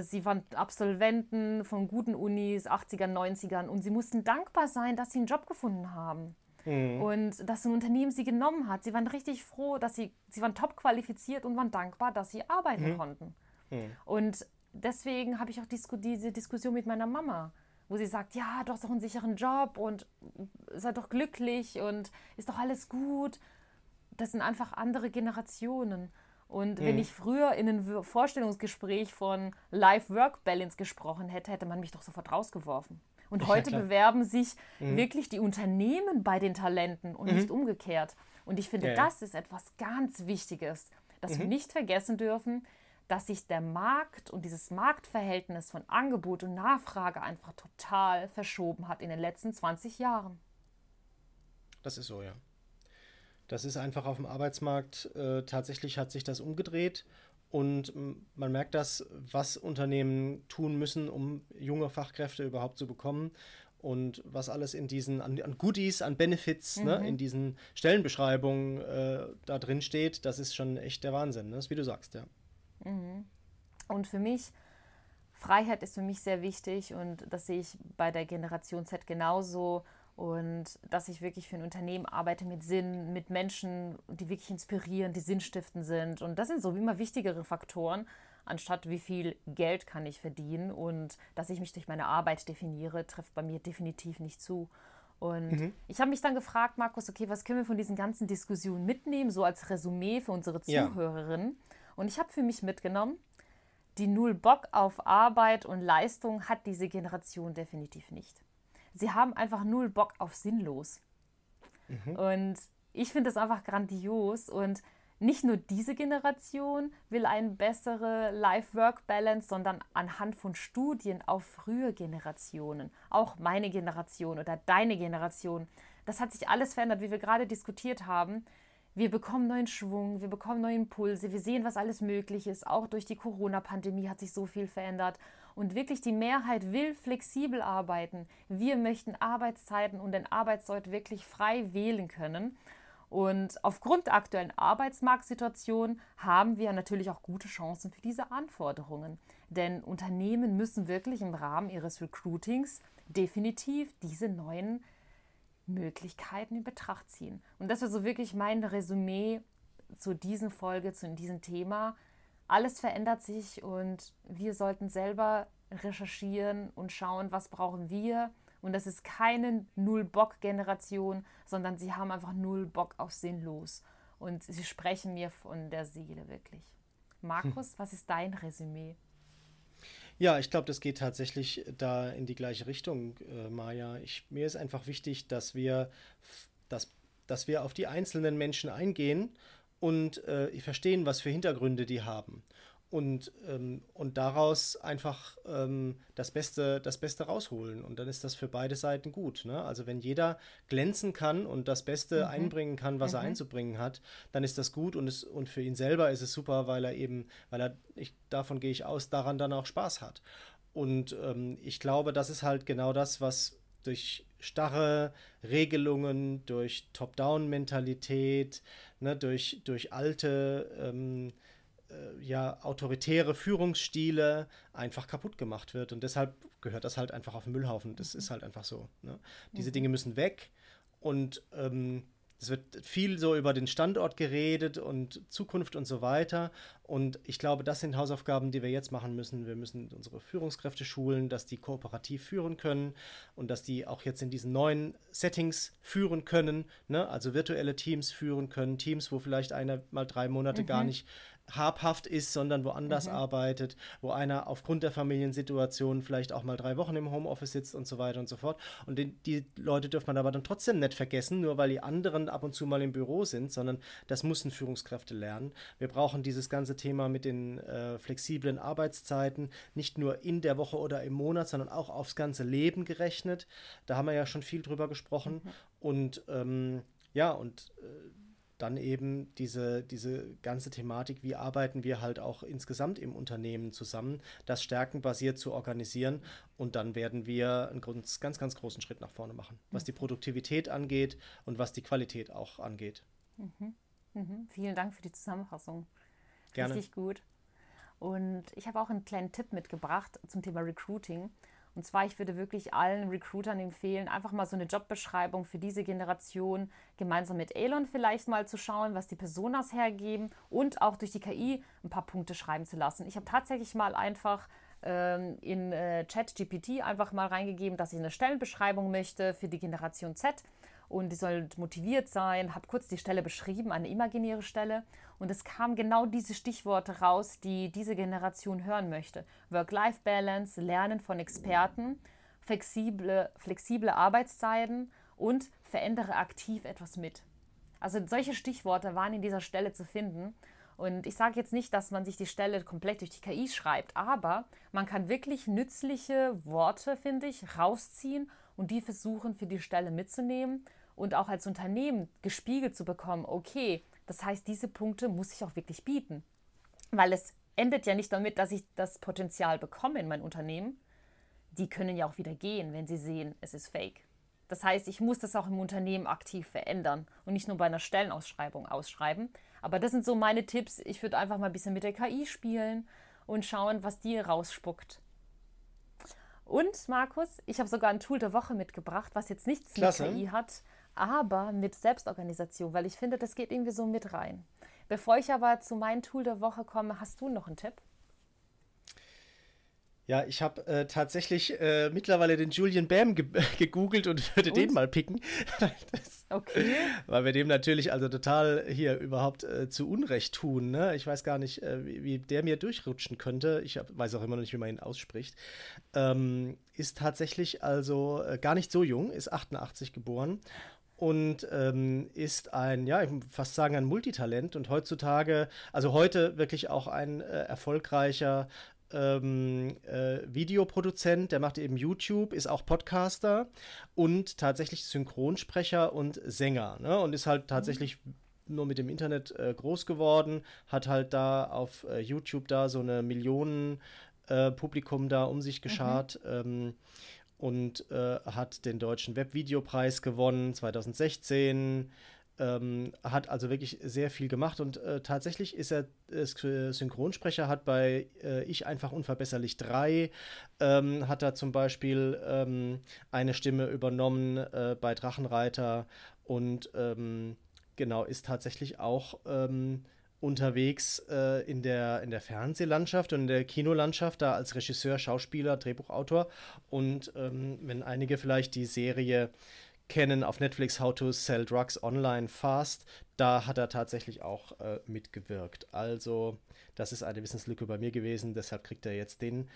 B: sie waren Absolventen von guten Unis, 80ern, 90ern und sie mussten dankbar sein, dass sie einen Job gefunden haben. Mhm. Und dass ein Unternehmen sie genommen hat. Sie waren richtig froh, dass sie, sie waren top qualifiziert und waren dankbar, dass sie arbeiten mhm. konnten. Mhm. Und deswegen habe ich auch disku diese Diskussion mit meiner Mama, wo sie sagt, ja, du hast doch einen sicheren Job und sei doch glücklich und ist doch alles gut. Das sind einfach andere Generationen. Und mhm. wenn ich früher in einem Vorstellungsgespräch von Life-Work-Balance gesprochen hätte, hätte man mich doch sofort rausgeworfen. Und heute ja, bewerben sich mhm. wirklich die Unternehmen bei den Talenten und mhm. nicht umgekehrt. Und ich finde, ja, ja. das ist etwas ganz Wichtiges, dass wir mhm. nicht vergessen dürfen, dass sich der Markt und dieses Marktverhältnis von Angebot und Nachfrage einfach total verschoben hat in den letzten 20 Jahren.
A: Das ist so, ja. Das ist einfach auf dem Arbeitsmarkt, äh, tatsächlich hat sich das umgedreht und man merkt das, was Unternehmen tun müssen, um junge Fachkräfte überhaupt zu bekommen und was alles in diesen, an, an Goodies, an Benefits, ne, mhm. ne, in diesen Stellenbeschreibungen äh, da drin steht, das ist schon echt der Wahnsinn, ne? das ist, wie du sagst, ja.
B: Mhm. Und für mich, Freiheit ist für mich sehr wichtig und das sehe ich bei der Generation Z genauso und dass ich wirklich für ein Unternehmen arbeite mit Sinn, mit Menschen, die wirklich inspirieren, die sinnstiftend sind. Und das sind so immer wichtigere Faktoren, anstatt wie viel Geld kann ich verdienen. Und dass ich mich durch meine Arbeit definiere, trifft bei mir definitiv nicht zu. Und mhm. ich habe mich dann gefragt, Markus, okay, was können wir von diesen ganzen Diskussionen mitnehmen, so als Resümee für unsere Zuhörerinnen? Ja. Und ich habe für mich mitgenommen, die Null Bock auf Arbeit und Leistung hat diese Generation definitiv nicht sie haben einfach null Bock auf sinnlos. Mhm. Und ich finde das einfach grandios und nicht nur diese Generation will eine bessere Life-Work-Balance, sondern anhand von Studien auf frühe Generationen, auch meine Generation oder deine Generation, das hat sich alles verändert, wie wir gerade diskutiert haben. Wir bekommen neuen Schwung, wir bekommen neue Impulse, wir sehen, was alles möglich ist. Auch durch die Corona-Pandemie hat sich so viel verändert. Und wirklich die Mehrheit will flexibel arbeiten. Wir möchten Arbeitszeiten und den Arbeitsort wirklich frei wählen können. Und aufgrund der aktuellen Arbeitsmarktsituation haben wir natürlich auch gute Chancen für diese Anforderungen. Denn Unternehmen müssen wirklich im Rahmen ihres Recruitings definitiv diese neuen Möglichkeiten in Betracht ziehen. Und das ist so wirklich mein Resümee zu diesen Folge, zu diesem Thema alles verändert sich und wir sollten selber recherchieren und schauen, was brauchen wir. Und das ist keine Null-Bock-Generation, sondern sie haben einfach null Bock auf sinnlos. Und sie sprechen mir von der Seele wirklich. Markus, hm. was ist dein Resümee?
A: Ja, ich glaube, das geht tatsächlich da in die gleiche Richtung, äh, Maja. Ich, mir ist einfach wichtig, dass wir, dass, dass wir auf die einzelnen Menschen eingehen und äh, verstehen, was für Hintergründe die haben. Und, ähm, und daraus einfach ähm, das, Beste, das Beste rausholen. Und dann ist das für beide Seiten gut. Ne? Also wenn jeder glänzen kann und das Beste mhm. einbringen kann, was mhm. er einzubringen hat, dann ist das gut und, es, und für ihn selber ist es super, weil er eben, weil er, ich, davon gehe ich aus, daran dann auch Spaß hat. Und ähm, ich glaube, das ist halt genau das, was durch starre Regelungen, durch Top-Down-Mentalität, ne, durch, durch alte, ähm, äh, ja, autoritäre Führungsstile einfach kaputt gemacht wird. Und deshalb gehört das halt einfach auf den Müllhaufen. Das mhm. ist halt einfach so. Ne? Diese mhm. Dinge müssen weg und ähm, es wird viel so über den Standort geredet und Zukunft und so weiter. Und ich glaube, das sind Hausaufgaben, die wir jetzt machen müssen. Wir müssen unsere Führungskräfte schulen, dass die kooperativ führen können und dass die auch jetzt in diesen neuen Settings führen können. Ne? Also virtuelle Teams führen können. Teams, wo vielleicht einer mal drei Monate mhm. gar nicht habhaft ist, sondern woanders mhm. arbeitet, wo einer aufgrund der Familiensituation vielleicht auch mal drei Wochen im Homeoffice sitzt und so weiter und so fort. Und die, die Leute dürfen man aber dann trotzdem nicht vergessen, nur weil die anderen ab und zu mal im Büro sind, sondern das müssen Führungskräfte lernen. Wir brauchen dieses ganze Thema mit den äh, flexiblen Arbeitszeiten nicht nur in der Woche oder im Monat, sondern auch aufs ganze Leben gerechnet. Da haben wir ja schon viel drüber gesprochen. Mhm. Und ähm, ja, und äh, dann eben diese, diese ganze Thematik, wie arbeiten wir halt auch insgesamt im Unternehmen zusammen, das stärkenbasiert zu organisieren und dann werden wir einen ganz, ganz großen Schritt nach vorne machen, was die Produktivität angeht und was die Qualität auch angeht.
B: Mhm. Mhm. Vielen Dank für die Zusammenfassung. Gerne. Richtig gut. Und ich habe auch einen kleinen Tipp mitgebracht zum Thema Recruiting. Und zwar, ich würde wirklich allen Recruitern empfehlen, einfach mal so eine Jobbeschreibung für diese Generation gemeinsam mit Elon vielleicht mal zu schauen, was die Personas hergeben und auch durch die KI ein paar Punkte schreiben zu lassen. Ich habe tatsächlich mal einfach ähm, in äh, ChatGPT einfach mal reingegeben, dass ich eine Stellenbeschreibung möchte für die Generation Z und die soll motiviert sein, habe kurz die Stelle beschrieben, eine imaginäre Stelle und es kamen genau diese Stichworte raus, die diese Generation hören möchte. Work-Life-Balance, Lernen von Experten, flexible, flexible Arbeitszeiten und verändere aktiv etwas mit. Also solche Stichworte waren in dieser Stelle zu finden. Und ich sage jetzt nicht, dass man sich die Stelle komplett durch die KI schreibt, aber man kann wirklich nützliche Worte, finde ich, rausziehen und die versuchen für die Stelle mitzunehmen und auch als Unternehmen gespiegelt zu bekommen, okay, das heißt, diese Punkte muss ich auch wirklich bieten. Weil es endet ja nicht damit, dass ich das Potenzial bekomme in mein Unternehmen. Die können ja auch wieder gehen, wenn sie sehen, es ist fake. Das heißt, ich muss das auch im Unternehmen aktiv verändern und nicht nur bei einer Stellenausschreibung ausschreiben. Aber das sind so meine Tipps. Ich würde einfach mal ein bisschen mit der KI spielen und schauen, was die rausspuckt. Und Markus, ich habe sogar ein Tool der Woche mitgebracht, was jetzt nichts Klasse. mit KI hat, aber mit Selbstorganisation, weil ich finde, das geht irgendwie so mit rein. Bevor ich aber zu meinem Tool der Woche komme, hast du noch einen Tipp?
A: Ja, ich habe äh, tatsächlich äh, mittlerweile den Julian Bam ge gegoogelt und würde und? den mal picken. das, okay. Weil wir dem natürlich also total hier überhaupt äh, zu Unrecht tun. Ne? Ich weiß gar nicht, äh, wie, wie, der mir durchrutschen könnte. Ich hab, weiß auch immer noch nicht, wie man ihn ausspricht. Ähm, ist tatsächlich also äh, gar nicht so jung, ist 88 geboren und ähm, ist ein, ja, ich muss fast sagen, ein Multitalent und heutzutage, also heute wirklich auch ein äh, erfolgreicher ähm, äh, Videoproduzent, der macht eben YouTube, ist auch Podcaster und tatsächlich Synchronsprecher und Sänger ne? und ist halt tatsächlich mhm. nur mit dem Internet äh, groß geworden, hat halt da auf äh, YouTube da so eine Millionen äh, Publikum da um sich geschart. Mhm. Ähm, und äh, hat den deutschen Webvideopreis gewonnen 2016. Ähm, hat also wirklich sehr viel gemacht und äh, tatsächlich ist er äh, Synchronsprecher, hat bei äh, Ich einfach unverbesserlich 3, ähm, hat er zum Beispiel ähm, eine Stimme übernommen äh, bei Drachenreiter und ähm, genau ist tatsächlich auch ähm, unterwegs äh, in, der, in der Fernsehlandschaft und in der Kinolandschaft, da als Regisseur, Schauspieler, Drehbuchautor. Und ähm, wenn einige vielleicht die Serie kennen auf Netflix How to Sell Drugs Online Fast, da hat er tatsächlich auch äh, mitgewirkt. Also, das ist eine Wissenslücke bei mir gewesen, deshalb kriegt er jetzt den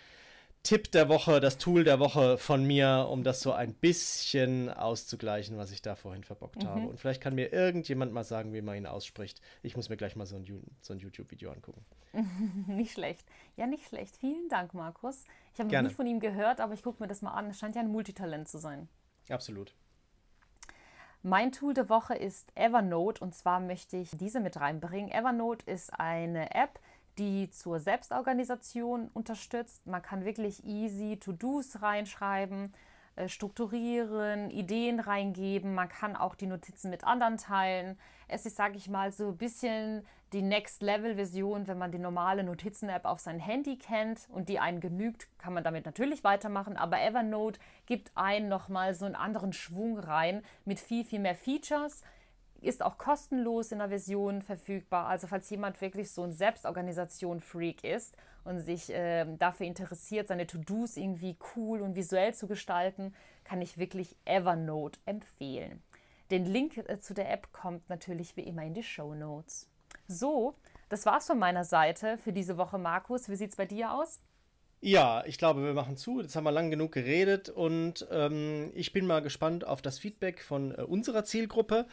A: Tipp der Woche, das Tool der Woche von mir, um das so ein bisschen auszugleichen, was ich da vorhin verbockt mhm. habe. Und vielleicht kann mir irgendjemand mal sagen, wie man ihn ausspricht. Ich muss mir gleich mal so ein, so ein YouTube-Video angucken.
B: nicht schlecht. Ja, nicht schlecht. Vielen Dank, Markus. Ich habe noch nie von ihm gehört, aber ich gucke mir das mal an. Es scheint ja ein Multitalent zu sein.
A: Absolut.
B: Mein Tool der Woche ist Evernote und zwar möchte ich diese mit reinbringen. Evernote ist eine App, die zur Selbstorganisation unterstützt. Man kann wirklich easy To-Dos reinschreiben, äh, strukturieren, Ideen reingeben. Man kann auch die Notizen mit anderen teilen. Es ist, sage ich mal, so ein bisschen die Next-Level-Version, wenn man die normale Notizen-App auf sein Handy kennt und die einen genügt, kann man damit natürlich weitermachen. Aber Evernote gibt einen nochmal so einen anderen Schwung rein mit viel, viel mehr Features ist auch kostenlos in der Version verfügbar. Also falls jemand wirklich so ein Selbstorganisation-Freak ist und sich äh, dafür interessiert, seine To-Dos irgendwie cool und visuell zu gestalten, kann ich wirklich Evernote empfehlen. Den Link äh, zu der App kommt natürlich wie immer in die Show Notes. So, das war's von meiner Seite für diese Woche, Markus. Wie sieht's bei dir aus?
A: Ja, ich glaube, wir machen zu. Jetzt haben wir lang genug geredet und ähm, ich bin mal gespannt auf das Feedback von äh, unserer Zielgruppe.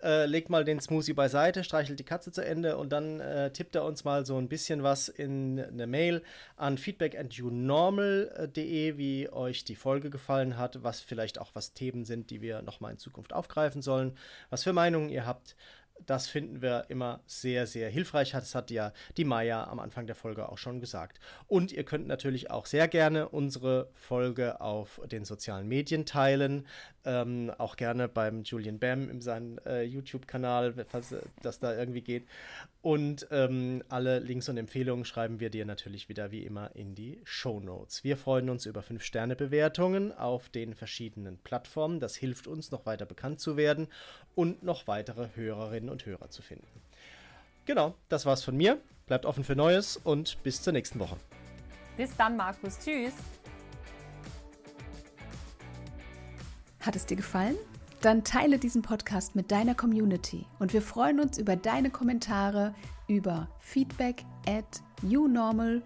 A: Äh, legt mal den Smoothie beiseite, streichelt die Katze zu Ende und dann äh, tippt er uns mal so ein bisschen was in eine Mail an feedback@younormal.de, wie euch die Folge gefallen hat, was vielleicht auch was Themen sind, die wir nochmal in Zukunft aufgreifen sollen, was für Meinungen ihr habt. Das finden wir immer sehr, sehr hilfreich. Das hat ja die Maya am Anfang der Folge auch schon gesagt. Und ihr könnt natürlich auch sehr gerne unsere Folge auf den sozialen Medien teilen. Ähm, auch gerne beim Julian Bam in seinem äh, YouTube-Kanal, falls äh, das da irgendwie geht. Und ähm, alle Links und Empfehlungen schreiben wir dir natürlich wieder wie immer in die Show Notes. Wir freuen uns über 5-Sterne-Bewertungen auf den verschiedenen Plattformen. Das hilft uns, noch weiter bekannt zu werden und noch weitere Hörerinnen und Hörer zu finden. Genau, das war's von mir. Bleibt offen für Neues und bis zur nächsten Woche.
B: Bis dann, Markus. Tschüss.
C: Hat es dir gefallen? Dann teile diesen Podcast mit deiner Community und wir freuen uns über deine Kommentare über feedback at unormal.de.